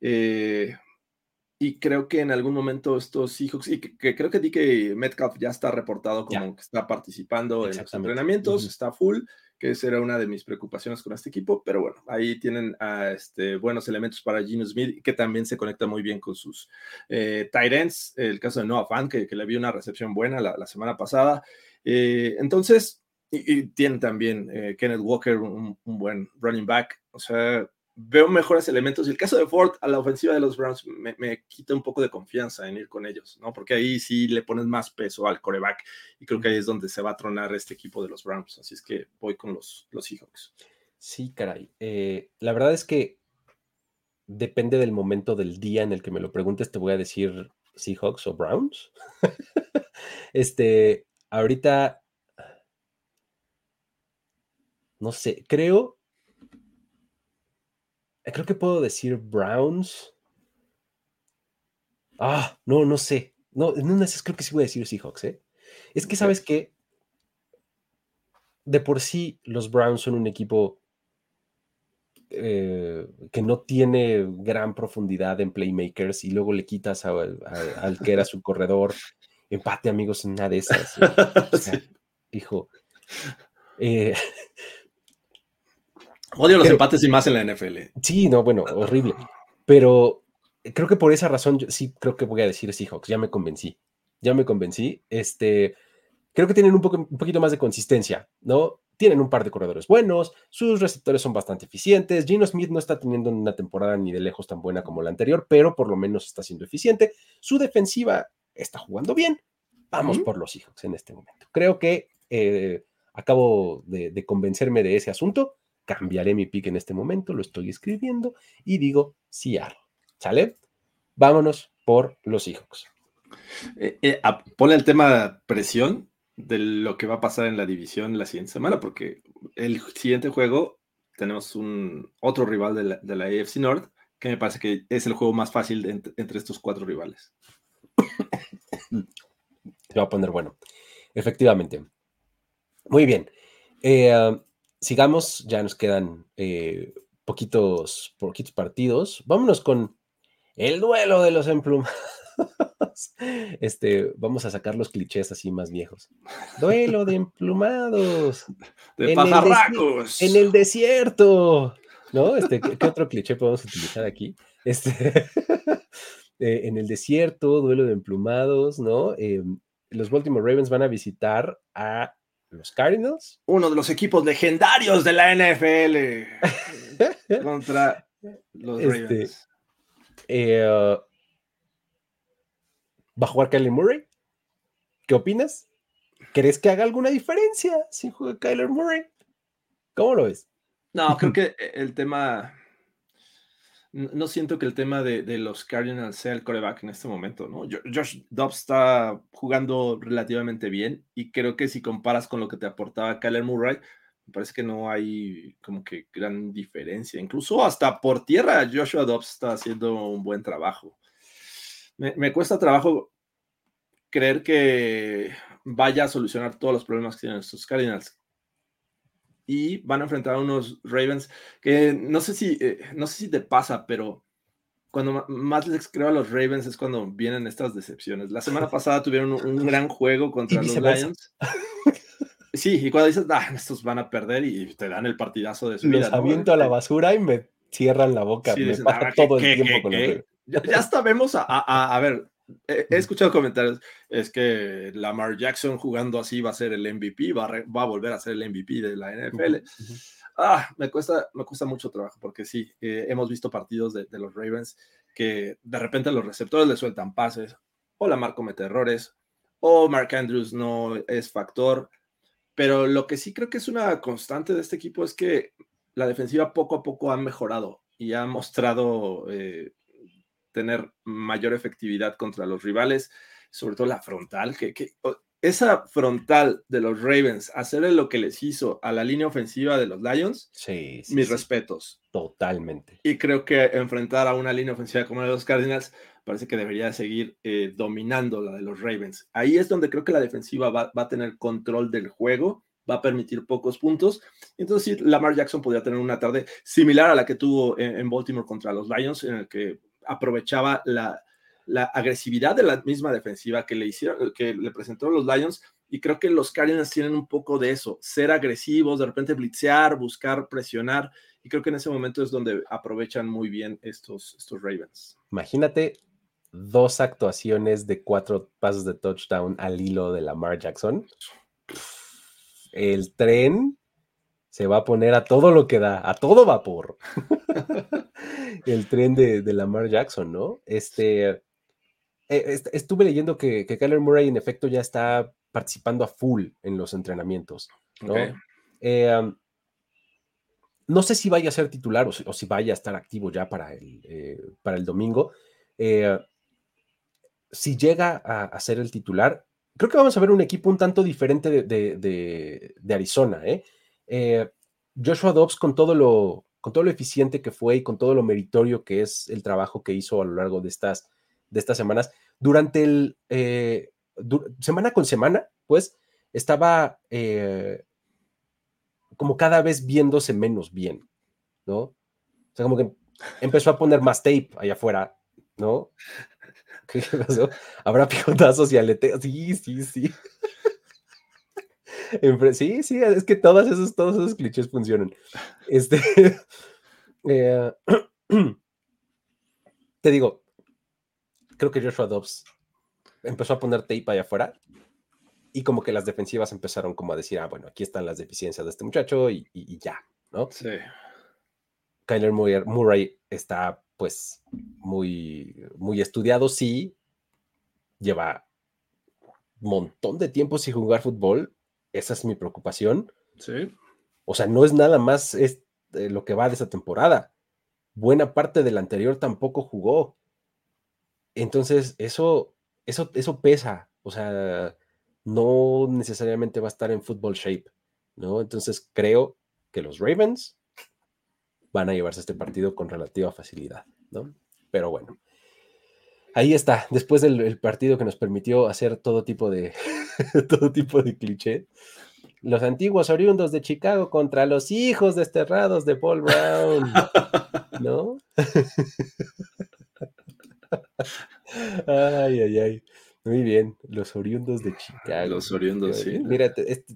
[SPEAKER 3] Eh, y creo que en algún momento estos Seahawks, y que, creo que di que Metcalf ya está reportado como que está participando en los entrenamientos, está full, que esa era una de mis preocupaciones con este equipo, pero bueno, ahí tienen este, buenos elementos para Gino Smith, que también se conecta muy bien con sus eh, tight ends, el caso de Noah Fan, que, le vi una recepción buena la, semana pasada. Eh, entonces, y, tienen también eh, Kenneth Walker, un, buen running back, o sea, veo mejores elementos. Y el caso de Ford a la ofensiva de los Browns me, quita un poco de confianza en ir con ellos, ¿no? Porque ahí sí le pones más peso al coreback y creo que ahí es donde se va a tronar este equipo de los Browns. Así es que voy con los, los Seahawks.
[SPEAKER 2] Sí, caray. Eh, la verdad es que depende del momento del día en el que me lo preguntes, te voy a decir Seahawks o Browns. este, ahorita, no sé, creo Creo que puedo decir Browns. Ah, no, no sé. No, en una creo que sí voy a decir Seahawks, ¿eh? Es que, ¿sabes qué? De por sí, los Browns son un equipo eh, que no tiene gran profundidad en playmakers y luego le quitas al que era su corredor. Empate, amigos, en una de esas. Hijo. Eh,
[SPEAKER 3] Odio los empates y más en la NFL.
[SPEAKER 2] Sí, no, bueno, horrible. Pero creo que por esa razón sí creo que voy a decir Seahawks. Ya me convencí. Ya me convencí. Este, creo que tienen un, poco, un poquito más de consistencia, ¿no? Tienen un par de corredores buenos, sus receptores son bastante eficientes. Gino Smith no está teniendo una temporada ni de lejos tan buena como la anterior, pero por lo menos está siendo eficiente. Su defensiva está jugando bien. Vamos por los Seahawks en este momento. Creo que eh, acabo de convencerme de ese asunto cambiaré mi pick en este momento, lo estoy escribiendo y digo Seattle. ¿Sale? Vámonos por los Seahawks.
[SPEAKER 3] Eh, eh, pone el tema presión de lo que va a pasar en la división la siguiente semana, porque el siguiente juego tenemos un otro rival de la, AFC North, que me parece que es el juego más fácil entre estos cuatro rivales.
[SPEAKER 2] Se va a poner bueno. Efectivamente. Muy bien. Eh, sigamos, ya nos quedan eh, poquitos, poquitos partidos. Vámonos con el duelo de los emplumados. Este, vamos a sacar los clichés así más viejos. Duelo de emplumados.
[SPEAKER 3] De en pajarracos.
[SPEAKER 2] en el desierto. ¿No? Este, ¿qué, otro cliché podemos utilizar aquí? Este, eh, en el desierto, duelo de emplumados, ¿no? Em, los Baltimore Ravens van a visitar a los Cardinals.
[SPEAKER 3] Uno de los equipos legendarios de la NFL contra los este, Ravens.
[SPEAKER 2] Eh, ¿Va a jugar Kyler Murray? ¿Qué opinas? ¿Crees que haga alguna diferencia si juega Kyler Murray? ¿Cómo lo ves?
[SPEAKER 3] No, creo que el tema no siento que el tema de, los Cardinals sea el coreback en este momento, ¿no? Josh Dobbs está jugando relativamente bien y creo que si comparas con lo que te aportaba Kyler Murray, me parece que no hay como que gran diferencia. Incluso hasta por tierra, Joshua Dobbs está haciendo un buen trabajo. Me, me cuesta trabajo creer que vaya a solucionar todos los problemas que tienen estos Cardinals y van a enfrentar a unos Ravens que no sé si, eh, no sé si te pasa, pero cuando más les creo a los Ravens es cuando vienen estas decepciones. La semana pasada tuvieron un, gran juego contra los Lions. Sí, y cuando dices, ah, estos van a perder y te dan el partidazo de su
[SPEAKER 2] vida. Los aviento a la basura y me cierran la boca. me pasa ah, todo el tiempo con los
[SPEAKER 3] ya, ya, hasta vemos a, a, a ver, He, escuchado comentarios, es que Lamar Jackson jugando así va a ser el MVP, va a, va a volver a ser el MVP de la NFL. Ah, me cuesta, me cuesta mucho trabajo porque sí, eh, hemos visto partidos de, los Ravens que de repente los receptores le sueltan pases, o Lamar comete errores, o Mark Andrews no es factor, pero lo que sí creo que es una constante de este equipo es que la defensiva poco a poco ha mejorado y ha mostrado eh, tener mayor efectividad contra los rivales, sobre todo la frontal, que, esa frontal de los Ravens, hacerle lo que les hizo a la línea ofensiva de los Lions,
[SPEAKER 2] sí,
[SPEAKER 3] mis respetos.
[SPEAKER 2] Totalmente.
[SPEAKER 3] Y creo que enfrentar a una línea ofensiva como la de los Cardinals parece que debería seguir eh, dominando la de los Ravens. Ahí es donde creo que la defensiva va, a tener control del juego, va a permitir pocos puntos. Entonces, Lamar Jackson podría tener una tarde similar a la que tuvo en Baltimore contra los Lions, en el que aprovechaba la, agresividad de la misma defensiva que le hicieron, que le presentó los Lions Y creo que los Cardinals tienen un poco de eso, ser agresivos, de repente blitzear, buscar presionar. Y creo que en ese momento es donde aprovechan muy bien estos, estos Ravens.
[SPEAKER 2] Imagínate dos actuaciones de cuatro pasos de touchdown al hilo de Lamar Jackson. El tren se va a poner a todo lo que da, a todo vapor. el tren de, de, Lamar Jackson, ¿no? Este, eh, estuve leyendo que, que Kyler Murray en efecto ya está participando a full en los entrenamientos. ¿no? Eh, no sé si vaya a ser titular o si, vaya a estar activo ya para el, eh, para el domingo. Eh, si llega a, ser el titular, creo que vamos a ver un equipo un tanto diferente de, Arizona. Joshua Dobbs con todo, lo, con todo lo eficiente que fue y con todo lo meritorio que es el trabajo que hizo a lo largo de estas, de estas semanas, durante el, semana con semana, pues estaba eh, como cada vez viéndose menos bien, ¿no? O sea, como que empezó a poner más tape allá afuera, ¿no? ¿Qué pasó? Habrá picotazos y aleteos. Sí, sí, sí. Sí, sí, es que todos esos, todos esos clichés funcionan. Este. Eh, te digo, creo que Joshua Dobbs empezó a poner tape allá afuera y como que las defensivas empezaron como a decir, ah, bueno, aquí están las deficiencias de este muchacho y, ya, ¿no?
[SPEAKER 3] Sí.
[SPEAKER 2] Kyler Murray, está pues muy, muy estudiado, sí, lleva un montón de tiempo sin jugar fútbol, esa es mi preocupación.
[SPEAKER 3] Sí.
[SPEAKER 2] O sea, no es nada más es, eh, lo que va de esa temporada. Buena parte del anterior tampoco jugó. Entonces, eso eso, pesa, o sea, no necesariamente va a estar en football shape, ¿no? Entonces creo que los Ravens van a llevarse este partido con relativa facilidad, ¿no? Pero bueno, ahí está, después del partido que nos permitió hacer todo tipo de, todo tipo de cliché, los antiguos oriundos de Chicago contra los hijos desterrados de Paul Brown, ¿no? ay, ay, ay. Muy bien, los oriundos de Chicago.
[SPEAKER 3] Los oriundos, sí.
[SPEAKER 2] Mira, este,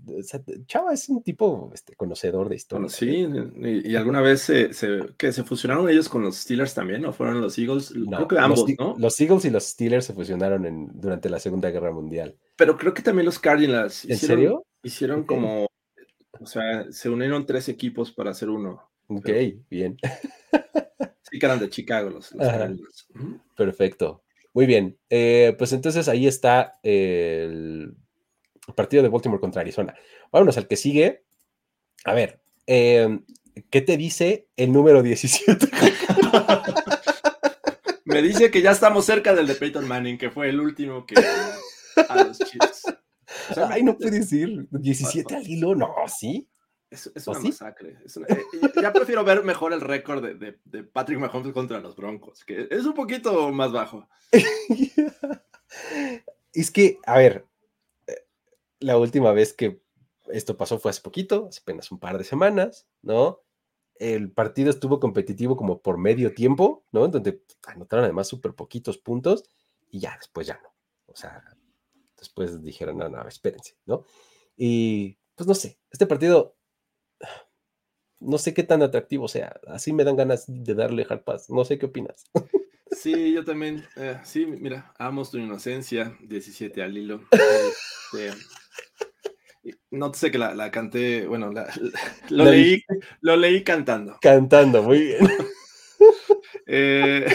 [SPEAKER 2] Chava es un tipo este, conocedor de historia.
[SPEAKER 3] sí, y, alguna vez se, que se fusionaron ellos con los Steelers también, ¿o fueron los Eagles? creo que ambos,
[SPEAKER 2] los,
[SPEAKER 3] ¿no?
[SPEAKER 2] Los Eagles y los Steelers se fusionaron en, durante la Segunda Guerra Mundial.
[SPEAKER 3] Pero creo que también los Cardinals.
[SPEAKER 2] ¿En serio?
[SPEAKER 3] Hicieron como, o sea, se unieron tres equipos para hacer uno.
[SPEAKER 2] Ok, bien.
[SPEAKER 3] Sí, que eran de Chicago los, Cardinals.
[SPEAKER 2] Perfecto. Muy bien. Eh, pues entonces ahí está el partido de Baltimore contra Arizona. Vámonos al que sigue. A ver, em, ¿qué te dice el número 17?
[SPEAKER 3] Me dice que ya estamos cerca del de Peyton Manning, que fue el último que a los Chiefs.
[SPEAKER 2] Ay, no puedes ir. 17 al hilo, no, ¿sí?
[SPEAKER 3] Es, una masacre. Eh, ya prefiero ver mejor el récord de, Patrick Mahomes contra los Broncos, que es un poquito más bajo.
[SPEAKER 2] es que, a ver, eh, la última vez que esto pasó fue hace poquito, hace apenas un par de semanas, ¿no? El partido estuvo competitivo como por medio tiempo, ¿no? Donde anotaron además súper poquitos puntos y ya después ya no. O sea, después dijeron, no, no, espérense, ¿no? Y pues no sé, este partido no sé qué tan atractivo sea. Así me dan ganas de darle hard pass. No sé qué opinas.
[SPEAKER 3] Sí, yo también. Eh, sí, mira, amo tu inocencia, 17 al hilo. Este, no sé que la, canté, bueno, lo, leí, lo leí cantando.
[SPEAKER 2] Cantando, muy bien.
[SPEAKER 3] Eh,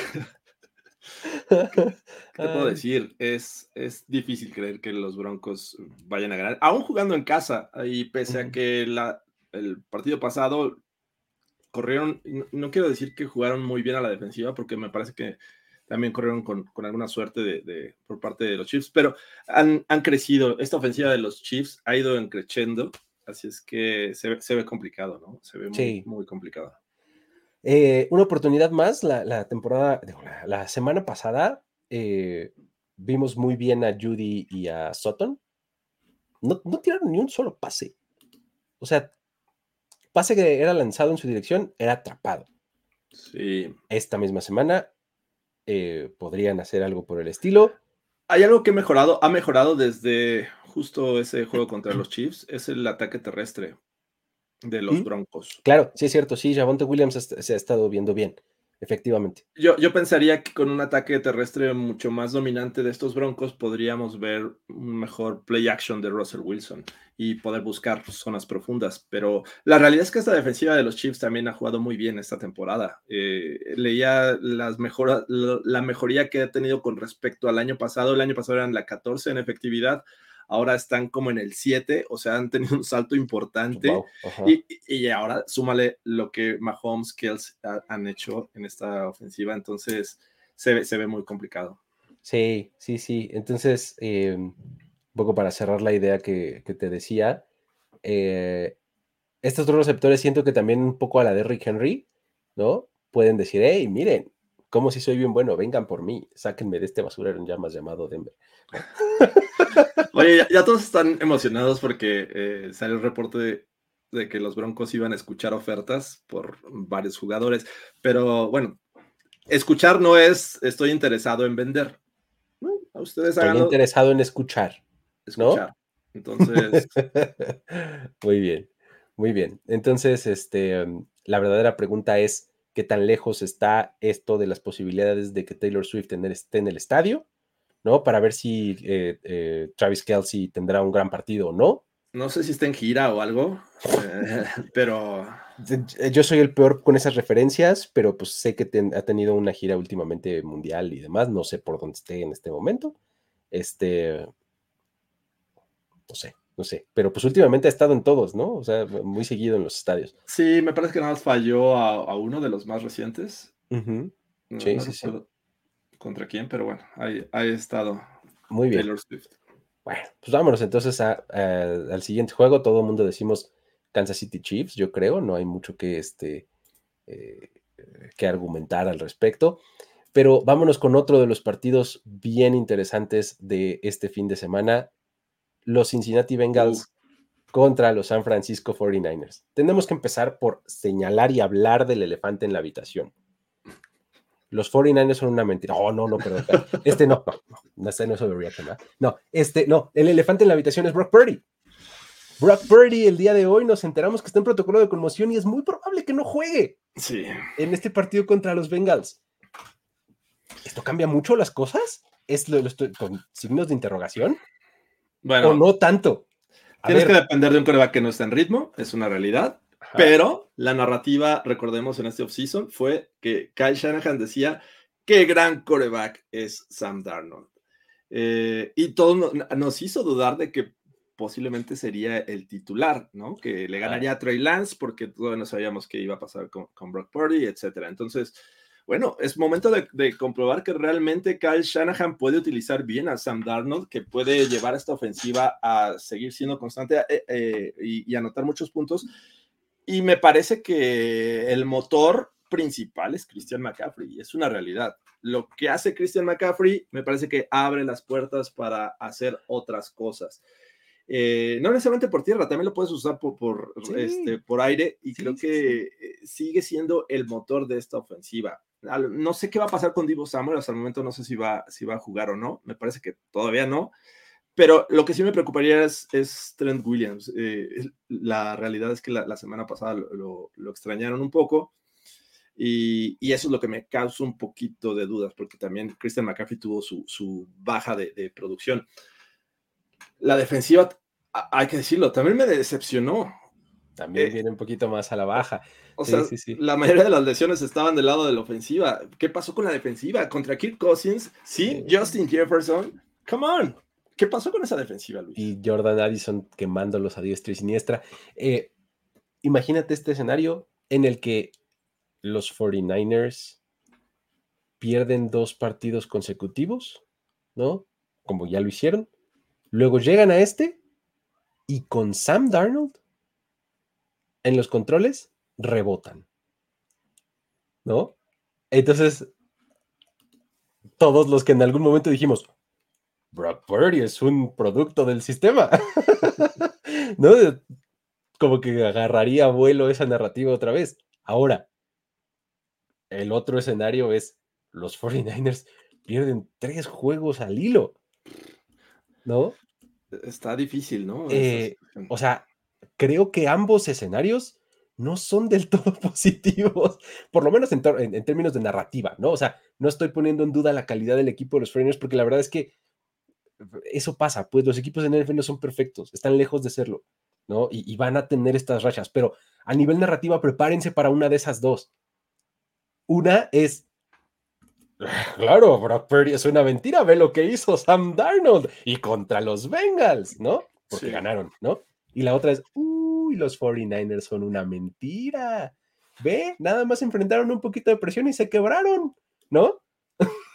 [SPEAKER 3] ¿Qué, puedo decir? Es, es difícil creer que los Broncos vayan a ganar, aún jugando en casa, y pese a que la, el partido pasado corrieron, no, quiero decir que jugaron muy bien a la defensiva, porque me parece que también corrieron con, alguna suerte de, por parte de los Chiefs, pero han, crecido. Esta ofensiva de los Chiefs ha ido creciendo, así es que se, ve complicado, ¿no? Se ve muy, muy complicado.
[SPEAKER 2] Eh, una oportunidad más, la, temporada, la, semana pasada eh, vimos muy bien a Judy y a Sutton. No, no tiraron ni un solo pase. O sea, pase que era lanzado en su dirección era atrapado.
[SPEAKER 3] Sí.
[SPEAKER 2] Esta misma semana eh, podrían hacer algo por el estilo.
[SPEAKER 3] Hay algo que ha mejorado, ha mejorado desde justo ese juego contra los Chiefs es el ataque terrestre de los Broncos.
[SPEAKER 2] Claro, sí es cierto, sí, Javonte Williams se ha estado viendo bien efectivamente.
[SPEAKER 3] Yo, yo pensaría que con un ataque terrestre mucho más dominante de estos Broncos podríamos ver un mejor play action de Russell Wilson y poder buscar zonas profundas. Pero la realidad es que esta defensiva de los Chiefs también ha jugado muy bien esta temporada. Eh, leía las mejora, la mejoría que ha tenido con respecto al año pasado. El año pasado eran la 14 en efectividad ahora están como en el 7, o sea, han tenido un salto importante. y, ahora súmale lo que Mahomes, Kells han hecho en esta ofensiva, entonces se ve, se ve muy complicado.
[SPEAKER 2] Sí, sí, sí. Entonces, eh, un poco para cerrar la idea que, te decía, eh, estos dos receptores siento que también un poco a la de Rick Henry, ¿no? Pueden decir, hey, miren, como si soy bien bueno, vengan por mí, sáquenme de este basurero en llamas llamado Denver.
[SPEAKER 3] Oye, ya, todos están emocionados porque eh, sale el reporte de, que los Broncos iban a escuchar ofertas por varios jugadores, pero bueno, escuchar no es estoy interesado en vender.
[SPEAKER 2] ustedes estoy interesado en escuchar. Escuchar.
[SPEAKER 3] Entonces.
[SPEAKER 2] muy bien, muy bien. Entonces, este, la verdadera pregunta es: ¿qué tan lejos está esto de las posibilidades de que Taylor Swift esté en el estadio? ¿No? Para ver si eh, eh, Travis Kelsey tendrá un gran partido o no.
[SPEAKER 3] No sé si está en gira o algo, eh, pero...
[SPEAKER 2] Yo soy el peor con esas referencias, pero pues sé que ha tenido una gira últimamente mundial y demás. No sé por dónde esté en este momento. Este... No sé, no sé. Pero pues últimamente ha estado en todos, ¿no? O sea, muy seguido en los estadios.
[SPEAKER 3] Sí, me parece que nada más falló a, uno de los más recientes.
[SPEAKER 2] sí, sí, sí
[SPEAKER 3] contra quién, pero bueno, ahí ha estado.
[SPEAKER 2] Muy bien. Taylor Swift. Bueno, pues vámonos entonces al siguiente juego. Todo el mundo decimos Kansas City Chiefs, yo creo. No hay mucho que, este, eh, que argumentar al respecto. Pero vámonos con otro de los partidos bien interesantes de este fin de semana. Los Cincinnati Bengals contra los San Francisco 49ers. Tenemos que empezar por señalar y hablar del elefante en la habitación los 49ers son una mentira. Oh, no, no, perdón. Este no, no, no, este no es. No, este, no, el elefante en la habitación es Brock Purdy. Brock Purdy, el día de hoy nos enteramos que está en protocolo de conmoción y es muy probable que no juegue
[SPEAKER 3] sí.
[SPEAKER 2] en este partido contra los Bengals. ¿Esto cambia mucho las cosas? ¿Es lo, con signos de interrogación? Bueno. ¿O no tanto?
[SPEAKER 3] tienes que depender de un coreback que no está en ritmo, es una realidad. Pero la narrativa, recordemos en este offseason, fue que Kyle Shanahan decía qué gran coreback es Sam Darnold. Eh, y todo nos hizo dudar de que posiblemente sería el titular, ¿no? Que le ganaría a Trey Lance porque todavía no sabíamos qué iba a pasar con, Brock Purdy, etcétera. Entonces, bueno, es momento de, comprobar que realmente Kyle Shanahan puede utilizar bien a Sam Darnold, que puede llevar esta ofensiva a seguir siendo constante eh, eh, y, y, anotar muchos puntos. Y me parece que el motor principal es Christian McCaffrey, es una realidad. Lo que hace Christian McCaffrey me parece que abre las puertas para hacer otras cosas. Eh, no necesariamente por tierra, también lo puedes usar por, por, este, por aire y creo que eh, sigue siendo el motor de esta ofensiva. No sé qué va a pasar con Divo Samuel, hasta el momento no sé si va, si va a jugar o no, me parece que todavía no, pero lo que sí me preocuparía es, Trent Williams. Eh, la realidad es que la, semana pasada lo, extrañaron un poco y, eso es lo que me causa un poquito de dudas, porque también Christian McCaffrey tuvo su, baja de, producción. La defensiva, hay que decirlo, también me decepcionó.
[SPEAKER 2] También eh, viene un poquito más a la baja.
[SPEAKER 3] O sea, la mayoría de las lesiones estaban del lado de la ofensiva. ¿Qué pasó con la defensiva? Contra Kirk Cousins, sí, Justin Jefferson. Come on. ¿Qué pasó con esa defensiva, Luis?
[SPEAKER 2] Y Jordan Addison quemándolos a diestra y siniestra. Eh, imagínate este escenario en el que los 49ers pierden dos partidos consecutivos, ¿no? Como ya lo hicieron. Luego llegan a este y con Sam Darnold en los controles rebotan, ¿no? Entonces, todos los que en algún momento dijimos, Brock Purdy es un producto del sistema. ¿No? Como que agarraría vuelo esa narrativa otra vez. Ahora, el otro escenario es los 49ers pierden tres juegos al hilo. ¿No?
[SPEAKER 3] Está difícil, ¿no?
[SPEAKER 2] Eh, o sea, creo que ambos escenarios no son del todo positivos, por lo menos en, términos de narrativa, ¿no? O sea, no estoy poniendo en duda la calidad del equipo de los Foreigners porque la verdad es que eso pasa, pues los equipos de NFL no son perfectos, están lejos de serlo, ¿no? Y, van a tener estas rachas, pero a nivel narrativa prepárense para una de esas dos. Una es, claro, Brock Purdy es una mentira, ve lo que hizo Sam Darnold y contra los Bengals, ¿no? Porque ganaron, ¿no? Y la otra es, uy, los 49ers son una mentira. Ve, nada más enfrentaron un poquito de presión y se quebraron, ¿no?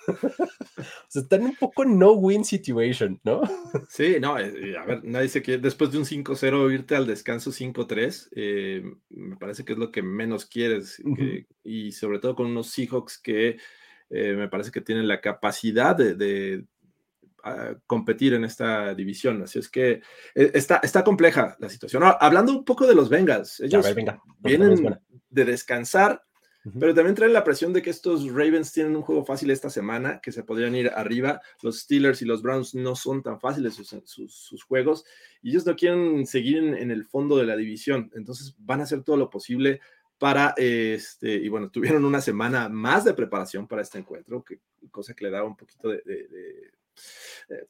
[SPEAKER 2] o sea, están un poco en no-win situation, ¿no?
[SPEAKER 3] Sí, no, eh, a ver, nadie se quiere, después de un 5-0 irte al descanso 5-3, eh, me parece que es lo que menos quieres, y sobre todo con unos Seahawks que eh, me parece que tienen la capacidad de, ah, competir en esta división, así es que está, está compleja la situación. hablando un poco de los Bengals, ellos vienen de descansar, pero también traen la presión de que estos Ravens tienen un juego fácil esta semana, que se podrían ir arriba. Los Steelers y los Browns no son tan fáciles sus, juegos y ellos no quieren seguir en, el fondo de la división. Entonces van a hacer todo lo posible para, este, y bueno, tuvieron una semana más de preparación para este encuentro, que, cosa que le da un poquito de, eh,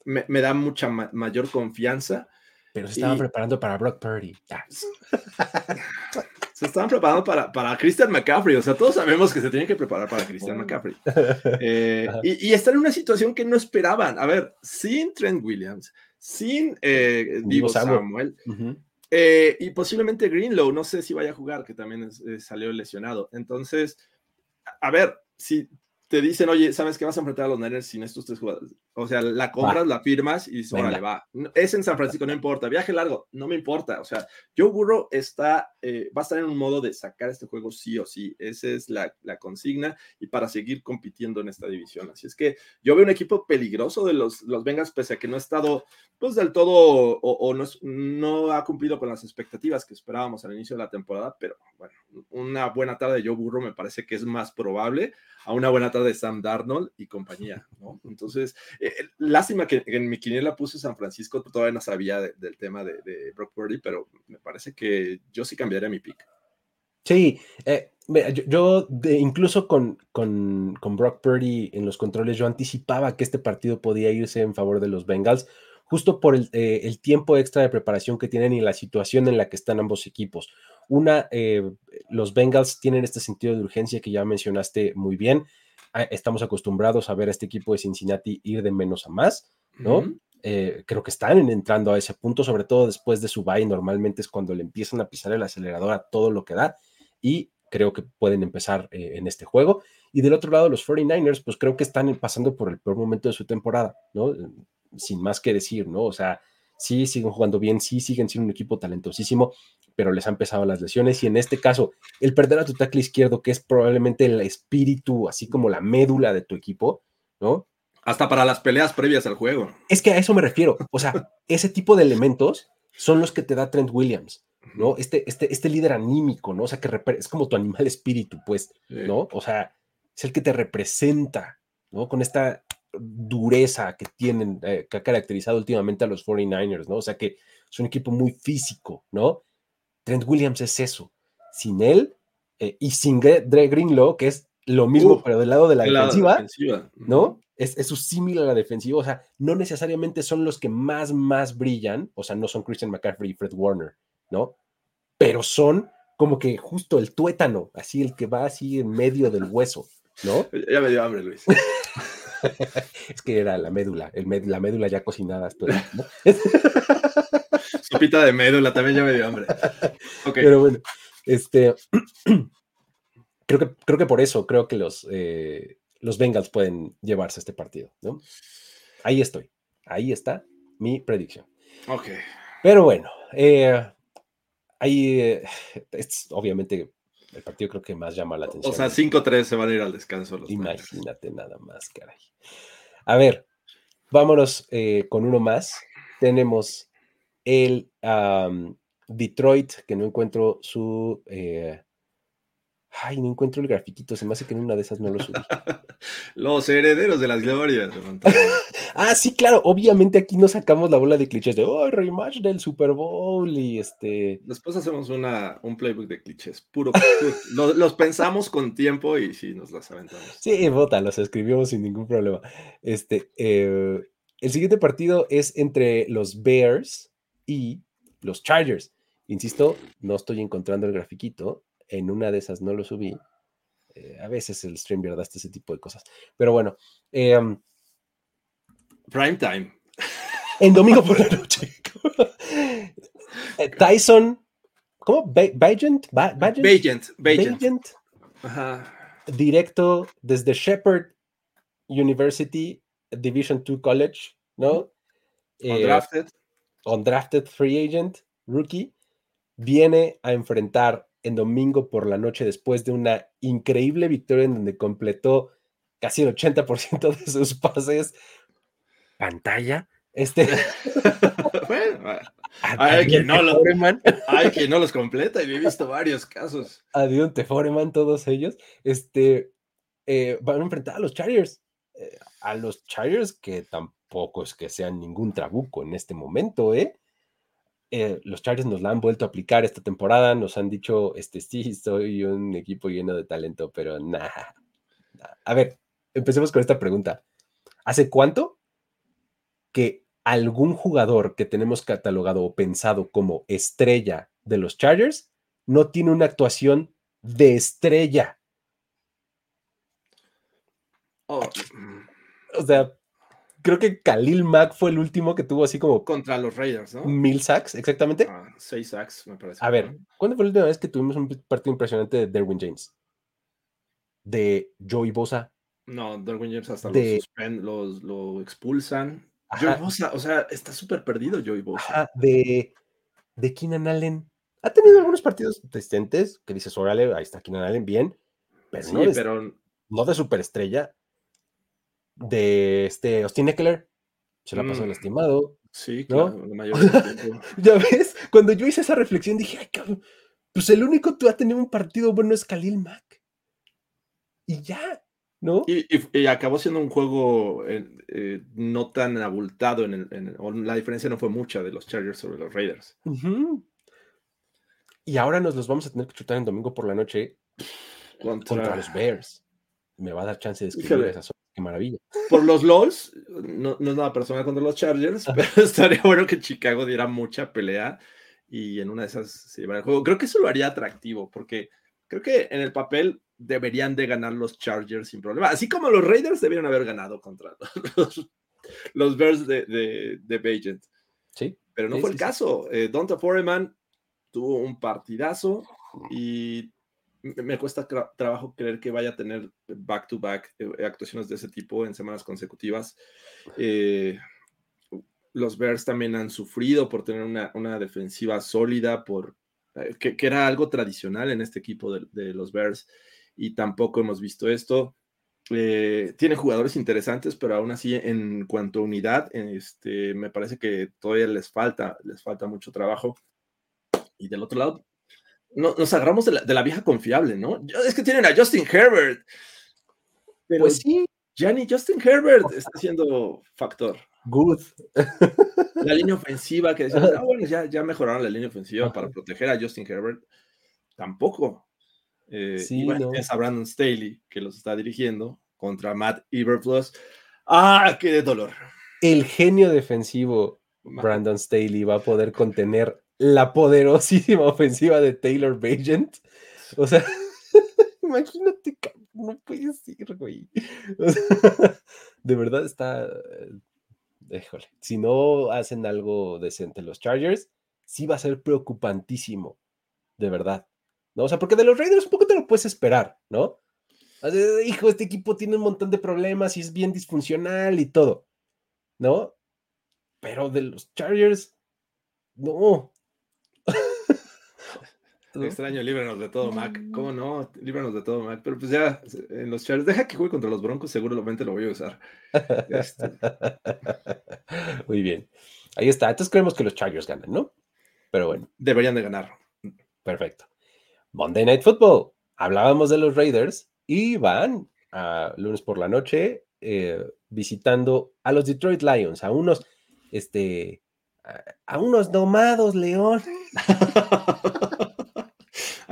[SPEAKER 3] me, da mucha mayor confianza.
[SPEAKER 2] Pero se estaban preparando para Brock Purdy.
[SPEAKER 3] se estaban preparando para, para Christian McCaffrey. O sea, todos sabemos que se tienen que preparar para Christian McCaffrey. Eh, y, y, están en una situación que no esperaban. A ver, sin Trent Williams, sin eh, Divo Samuel, eh, y posiblemente Greenlow, no sé si vaya a jugar, que también salió lesionado. Entonces, a ver, si te dicen, oye, ¿sabes que vas a enfrentar a los Niners sin estos tres jugadores? O sea, la compras, la firmas y dices, órale, va. Es en San Francisco, no importa. Viaje largo, no me importa. O sea, Joe Burrow está, eh, va a estar en un modo de sacar este juego sí o sí. Esa es la, la, consigna y para seguir compitiendo en esta división. Así es que yo veo un equipo peligroso de los, los Bengals, pese a que no ha estado, pues, del todo o, o no, no ha cumplido con las expectativas que esperábamos al inicio de la temporada. Pero bueno, una buena tarde de Joe Burrow me parece que es más probable a una buena tarde de Sam Darnold y compañía, ¿no? Entonces, eh, lástima que en mi quiniela puse San Francisco, todavía no sabía del tema de, Brock Purdy, pero me parece que yo sí cambiaría mi pick.
[SPEAKER 2] Sí, eh, yo, incluso con, con, con, Brock Purdy en los controles, yo anticipaba que este partido podía irse en favor de los Bengals, justo por el, eh, el tiempo extra de preparación que tienen y la situación en la que están ambos equipos. Una, los Bengals tienen este sentido de urgencia que ya mencionaste muy bien. Estamos acostumbrados a ver a este equipo de Cincinnati ir de menos a más, ¿no? Eh, creo que están entrando a ese punto, sobre todo después de su bye, normalmente es cuando le empiezan a pisar el acelerador a todo lo que da y creo que pueden empezar eh, en este juego. Y del otro lado, los 49ers, pues creo que están pasando por el peor momento de su temporada, ¿no? Sin más que decir, ¿no? O sea, sí siguen jugando bien, sí siguen siendo un equipo talentosísimo, pero les han pesado las lesiones y en este caso, el perder a tu tackle izquierdo, que es probablemente el espíritu, así como la médula de tu equipo, ¿no?
[SPEAKER 3] Hasta para las peleas previas al juego.
[SPEAKER 2] Es que a eso me refiero, o sea, ese tipo de elementos son los que te da Trent Williams, ¿no? Este, este, este líder anímico, ¿no? O sea, que es como tu animal espíritu, pues, ¿no? O sea, es el que te representa, ¿no? Con esta dureza que tienen, eh, que ha caracterizado últimamente a los 49ers, ¿no? O sea, que es un equipo muy físico, ¿no? Trent Williams es eso. Sin él eh, y sin Dre Greenlow, que es lo mismo, pero del lado de la defensiva, ¿no? Es, es su símil a la defensiva. O sea, no necesariamente son los que más, más brillan. O sea, no son Christian McCaffrey y Fred Warner, ¿no? Pero son como que justo el tuétano, así el que va así en medio del hueso, ¿no?
[SPEAKER 3] Ya me dio hambre, Luis.
[SPEAKER 2] es que era la médula, el la médula ya cocinada. ¿no?
[SPEAKER 3] Sopita de médula, también ya me dio hambre.
[SPEAKER 2] Pero bueno, este, creo, que, creo que por eso creo que los, eh, los Bengals pueden llevarse este partido, ¿no? Ahí estoy, ahí está mi predicción.
[SPEAKER 3] Ok.
[SPEAKER 2] Pero bueno, eh, ahí eh, es obviamente el partido creo que más llama la atención.
[SPEAKER 3] O sea, 5-3 se van a ir al descanso. Los
[SPEAKER 2] Imagínate nada más, caray. A ver, vámonos con uno más. Tenemos el Detroit, que no encuentro su, eh, Ay, no encuentro el grafiquito, se me hace que en una de esas no lo subí.
[SPEAKER 3] Los herederos de las glorias.
[SPEAKER 2] ah, sí, claro, obviamente aquí no sacamos la bola de clichés de, oh, rematch del Super Bowl y este...
[SPEAKER 3] Después hacemos una, un playbook de clichés, puro, los, pensamos con tiempo y sí, nos las aventamos.
[SPEAKER 2] Sí, vota, los escribimos sin ningún problema. Este, eh, el siguiente partido es entre los Bears y los Chargers. Insisto, no estoy encontrando el grafiquito, en una de esas no lo subí. Eh, a veces el stream da ese tipo de cosas. Pero bueno. Em,
[SPEAKER 3] Prime time.
[SPEAKER 2] En domingo por la noche. Eh, Tyson. ¿Cómo? Bagent?
[SPEAKER 3] Bagent. Bagent.
[SPEAKER 2] Directo desde Shepherd University, Division 2 College, ¿no?
[SPEAKER 3] Undrafted.
[SPEAKER 2] Eh, undrafted free agent, rookie. Viene a enfrentar en domingo por la noche después de una increíble victoria en donde completó casi el 80% de sus pases. Pantalla. Este.
[SPEAKER 3] bueno, hay, quien no hay quien no los completa y he visto varios casos.
[SPEAKER 2] A Dionte Foreman, todos ellos. Este, eh, van a enfrentar a los Chargers. Eh, a los Chargers que tampoco es que sean ningún trabuco en este momento, ¿eh? Eh, los Chargers nos la han vuelto a aplicar esta temporada, nos han dicho, este sí, soy un equipo lleno de talento, pero nada. A ver, empecemos con esta pregunta. ¿Hace cuánto que algún jugador que tenemos catalogado o pensado como estrella de los Chargers no tiene una actuación de estrella?
[SPEAKER 3] Oh.
[SPEAKER 2] O sea, creo que Khalil Mack fue el último que tuvo así como.
[SPEAKER 3] Contra los Raiders, ¿no?
[SPEAKER 2] Mil sacks, exactamente.
[SPEAKER 3] Ah, seis sacks, me parece.
[SPEAKER 2] A ver, ¿cuándo fue la última vez que tuvimos un partido impresionante de Derwin James? De Joey Bosa.
[SPEAKER 3] No, Derwin James hasta lo, lo expulsan. Joey Bosa, o sea, está súper perdido Joey Bosa.
[SPEAKER 2] de, de Keenan Allen. Ha tenido algunos partidos decentes que dices, órale, ahí está Keenan Allen, bien. Pero, sí, no, pero no de superestrella de este Austin Eckler. Se la pasó mm. lastimado.
[SPEAKER 3] Sí, claro, ¿no? la mayor
[SPEAKER 2] ya ves, cuando yo hice esa reflexión dije, ay, cabrón, pues el único que va a tener un partido bueno es Khalil Mack. Y ya, ¿no?
[SPEAKER 3] Y, acabó siendo un juego eh, eh, no tan abultado, en el, la diferencia no fue mucha de los Chargers sobre los Raiders.
[SPEAKER 2] Y ahora nos los vamos a tener que chutar en domingo por la noche contra, los Bears. Me va a dar chance de escribir esas Qué maravilla.
[SPEAKER 3] Por los LOLs, no, no, es nada personal contra los Chargers, pero estaría bueno que Chicago diera mucha pelea y en una de esas se llevara el juego. Creo que eso lo haría atractivo, porque creo que en el papel deberían de ganar los Chargers sin problema. Así como los Raiders debieron haber ganado contra los, los Bears de, de, de
[SPEAKER 2] Sí.
[SPEAKER 3] Pero no fue el caso. Eh, Donta Foreman tuvo un partidazo y me cuesta trabajo creer que vaya a tener back-to-back eh, actuaciones de ese tipo en semanas consecutivas. Eh, los Bears también han sufrido por tener una, defensiva sólida, por, eh, que, era algo tradicional en este equipo de, los Bears, y tampoco hemos visto esto. tiene jugadores interesantes, pero aún así, en cuanto a unidad, este, me parece que todavía les falta, les falta mucho trabajo. Y del otro lado, nos agarramos de la, vieja confiable, ¿no? Es que tienen a Justin Herbert. Pero pues sí, ya ni Justin Herbert está siendo factor.
[SPEAKER 2] Good.
[SPEAKER 3] La línea ofensiva que decían, ah, bueno, ya, ya mejoraron la línea ofensiva para proteger a Justin Herbert. Tampoco. Eh, sí, es a Brandon Staley que los está dirigiendo contra Matt Eberflus. ¡Ah, qué dolor!
[SPEAKER 2] El genio defensivo Brandon Staley va a poder contener la poderosísima ofensiva de Taylor Bagent. O sea, imagínate, no puedes ir, güey. de verdad está. Híjole, si no hacen algo decente los Chargers, sí va a ser preocupantísimo, de verdad. ¿no? O sea, porque de los Raiders un poco te lo puedes esperar, ¿no? Hijo, este equipo tiene un montón de problemas y es bien disfuncional y todo, ¿no? Pero de los Chargers, no,
[SPEAKER 3] Extraño, líbranos de todo, Mac. ¿Cómo no? Líbranos de todo, Mac. Pero pues ya, en los Chargers, deja que juegue contra los Broncos, seguramente lo voy a usar. Este.
[SPEAKER 2] Muy bien. Ahí está. Entonces creemos que los Chargers ganan, ¿no? Pero bueno.
[SPEAKER 3] Deberían de ganar.
[SPEAKER 2] Perfecto. Monday Night Football. hablábamos de los Raiders y van a lunes por la noche eh, visitando a los Detroit Lions, a unos, este, a, unos domados León.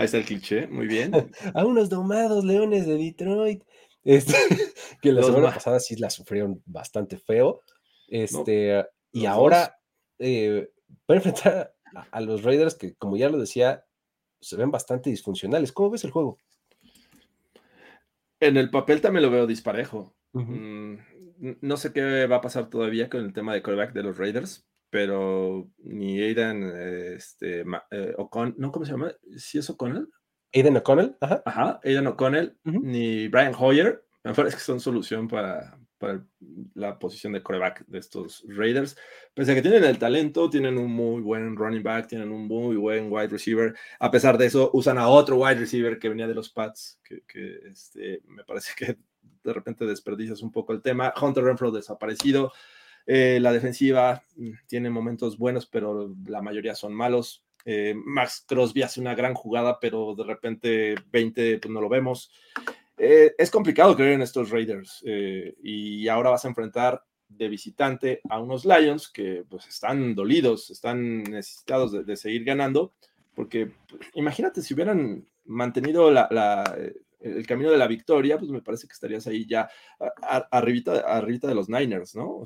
[SPEAKER 3] Ahí está el cliché, muy bien.
[SPEAKER 2] a unos domados leones de Detroit. Este, que la semana pasada sí la sufrieron bastante feo. Este, y ahora eh, a enfrentar a, los Raiders que, como ya lo decía, se ven bastante disfuncionales. ¿Cómo ves el juego?
[SPEAKER 3] En el papel también lo veo disparejo. Mm, no sé qué va a pasar todavía con el tema de quarterback de los Raiders, pero ni Aidan, este, eh, O'Connell, ¿no? ¿Cómo se llama? ¿Sí es O'Connell?
[SPEAKER 2] Aiden O'Connell, ajá.
[SPEAKER 3] Ajá, Aiden O'Connell, ni Brian Hoyer, me parece que son solución para, para la posición de coreback de estos Raiders. Pese a que tienen el talento, tienen un muy buen running back, tienen un muy buen wide receiver. A pesar de eso, usan a otro wide receiver que venía de los Pats, que, que este, me parece que de repente desperdicias un poco el tema. Hunter Renfro desaparecido. Eh, la defensiva mm, tiene momentos buenos, pero la mayoría son malos. Eh, Max Crosby hace una gran jugada, pero de repente 20 pues no lo vemos. Eh, es complicado creer en estos Raiders y ahora vas a enfrentar de visitante a unos Lions que pues están dolidos, están necesitados de, seguir ganando, porque pues, imagínate si hubieran mantenido el camino de la victoria, pues me parece que estarías ahí ya arribita, arribita de los Niners, ¿no?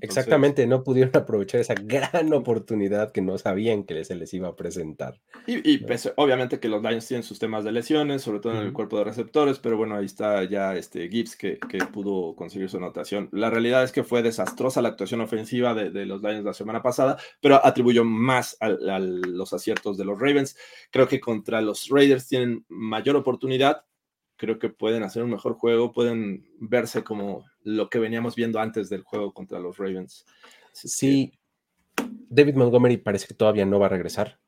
[SPEAKER 2] Exactamente, no pudieron aprovechar esa gran oportunidad que no sabían que se les iba a presentar.
[SPEAKER 3] Y, pues, obviamente que los Lions tienen sus temas de lesiones, sobre todo en el cuerpo de receptores, pero bueno, ahí está ya este Gibbs que, pudo conseguir su anotación. La realidad es que fue desastrosa la actuación ofensiva de, los Lions la semana pasada, pero atribuyó más a, a los aciertos de los Ravens. Creo que contra los Raiders tienen mayor oportunidad, creo que pueden hacer un mejor juego, pueden verse como lo que veníamos viendo antes del juego contra los Ravens.
[SPEAKER 2] sí, David Montgomery parece que todavía no va a regresar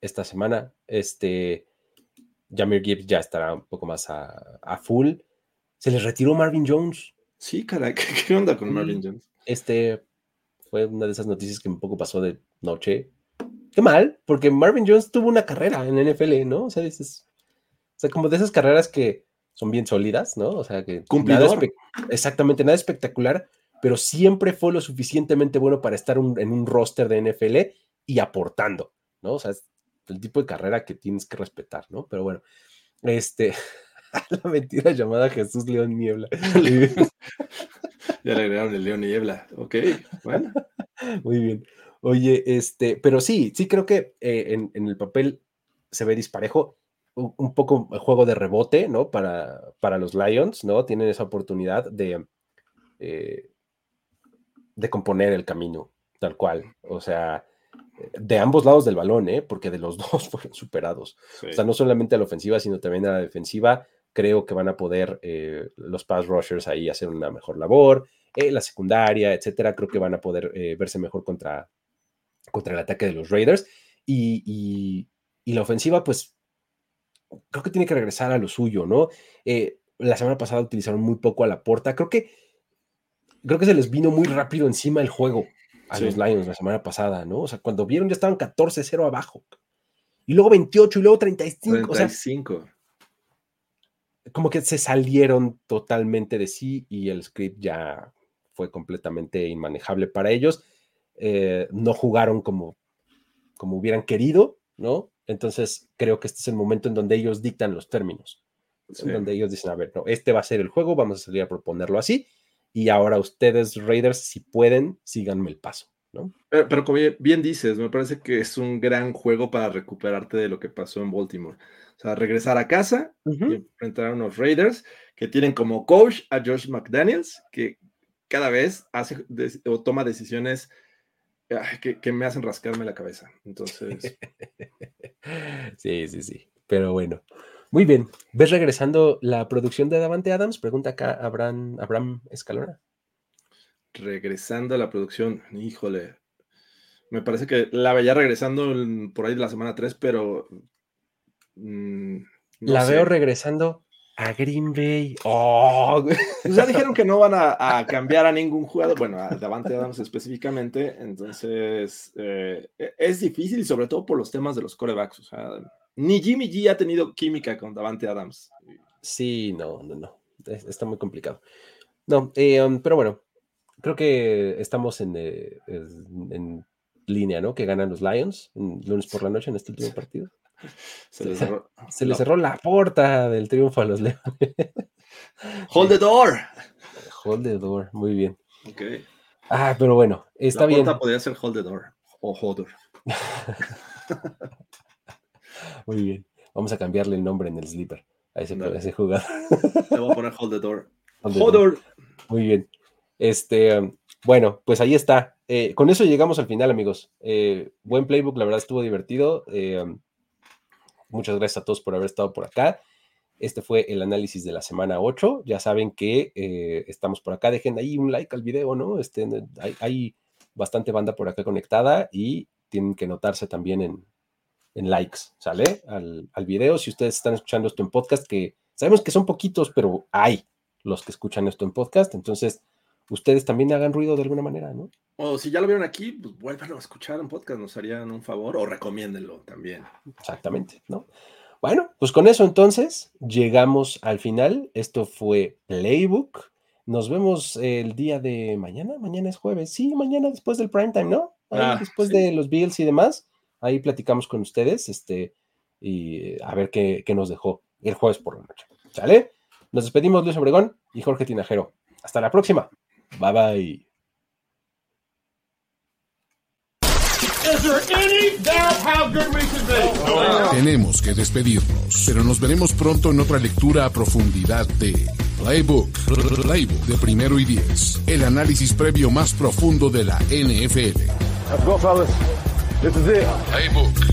[SPEAKER 2] esta semana. Este, Jamir Gibbs ya estará un poco más a, full. Se les retiró Marvin Jones.
[SPEAKER 3] Sí, caray, ¿qué, onda con Marvin Jones?
[SPEAKER 2] Este fue una de esas noticias que un poco pasó de noche. Qué mal, porque Marvin Jones tuvo una carrera en NFL, ¿no? O sea, es, o sea, como de esas carreras que son bien sólidas, ¿no? O sea, que exactamente nada espectacular, pero siempre fue lo suficientemente bueno para estar en un roster de NFL y aportando, ¿no? O sea, es el tipo de carrera que tienes que respetar, ¿no? Pero bueno, este, la mentira llamada Jesús León Niebla.
[SPEAKER 3] ya le agregaron el León Niebla, ok, bueno.
[SPEAKER 2] Muy bien. Oye, este, pero sí, sí creo que eh, en, en el papel se ve disparejo un poco el juego de rebote, ¿no? Para, para los Lions, ¿no? Tienen esa oportunidad de, eh, de componer el camino, tal cual. O sea, de ambos lados del balón, ¿eh? Porque de los dos fueron superados. O sea, no solamente a la ofensiva, sino también a la defensiva. Creo que van a poder eh, los pass rushers ahí hacer una mejor labor. Eh, la secundaria, etcétera, creo que van a poder verse mejor contra, contra el ataque de los Raiders. y, y la ofensiva, pues creo que tiene que regresar a lo suyo, ¿no? Eh, la semana pasada utilizaron muy poco a la porta. Creo que, creo que se les vino muy rápido encima el juego a los Lions la semana pasada, ¿no? O sea, cuando vieron ya estaban 14-0 abajo. Y luego 28 y luego 35. 35. O sea, como que se salieron totalmente de sí y el script ya fue completamente inmanejable para ellos. Eh, no jugaron como, como hubieran querido, ¿no? Entonces, creo que este es el momento en donde ellos dictan los términos, en donde ellos dicen, a ver, no, este va a ser el juego, vamos a salir a proponerlo así, y ahora ustedes, Raiders, si pueden, síganme el paso. ¿no?
[SPEAKER 3] Pero, como bien dices, me parece que es un gran juego para recuperarte de lo que pasó en Baltimore. O sea, regresar a casa y enfrentar a unos Raiders que tienen como coach a Josh McDaniels, que cada vez hace o toma decisiones que, me hacen rascarme la cabeza. Entonces.
[SPEAKER 2] sí, sí, sí. Pero bueno. Muy bien. ¿Ves regresando la producción de Davante Adams? Pregunta acá Abraham, Abraham Escalona.
[SPEAKER 3] Regresando a la producción, híjole. Me parece que la veía regresando por ahí de la semana 3, pero.
[SPEAKER 2] Mm, la veo regresando a Green Bay. Oh,
[SPEAKER 3] pues ya dijeron que no van a, cambiar a ningún jugador, bueno, a Davante Adams específicamente, entonces eh, e, es difícil y sobre todo por los temas de los corebacks, o sea, ni Jimmy G ha tenido química con Davante Adams.
[SPEAKER 2] Sí, no, no, no. Está muy complicado. No, eh, um, pero bueno, creo que estamos en, eh, en, línea, ¿no? Que ganan los Lions lunes por la noche en este último partido. Se, les cerró, se le cerró la puerta del triunfo a los Leones.
[SPEAKER 3] Hold the door.
[SPEAKER 2] Hold the door, muy bien.
[SPEAKER 3] Ok.
[SPEAKER 2] Ah, pero bueno, está bien. La
[SPEAKER 3] puerta podría ser hold the door o holder.
[SPEAKER 2] muy bien. Vamos a cambiarle el nombre en el sleeper a ese, ese jugador.
[SPEAKER 3] Le voy a poner hold the door.
[SPEAKER 2] Hold Muy bien. Este, bueno, pues ahí está. Eh, con eso llegamos al final, amigos. Eh, buen playbook, la verdad estuvo divertido. Eh, muchas gracias a todos por haber estado por acá. Este fue el análisis de la semana 8. Ya saben que estamos por acá. Dejen ahí un like al video, ¿no? Este, hay, bastante banda por acá conectada y tienen que notarse también en, likes, ¿sale? Al, al, video. Si ustedes están escuchando esto en podcast, que sabemos que son poquitos, pero hay los que escuchan esto en podcast. Entonces, ustedes también hagan ruido de alguna manera, ¿no?
[SPEAKER 3] O si ya lo vieron aquí, pues vuélvanlo a escuchar en podcast, nos harían un favor o recomiéndenlo también.
[SPEAKER 2] Exactamente, ¿no? Bueno, pues con eso entonces llegamos al final. Esto fue Playbook. Nos vemos el día de mañana. Mañana es jueves. Sí, mañana después del prime time, ¿no? Ah, después de los Bills y demás. Ahí platicamos con ustedes este, y a ver qué, qué nos dejó el jueves por la noche. ¿Sale? Nos despedimos Luis Obregón y Jorge Tinajero. Hasta la próxima. Bye bye.
[SPEAKER 1] Tenemos que despedirnos, pero nos veremos pronto en otra lectura a profundidad de Playbook, Playbook de primero y diez, el análisis previo más profundo de la NFL. Let's go, fellas. This is it. Playbook.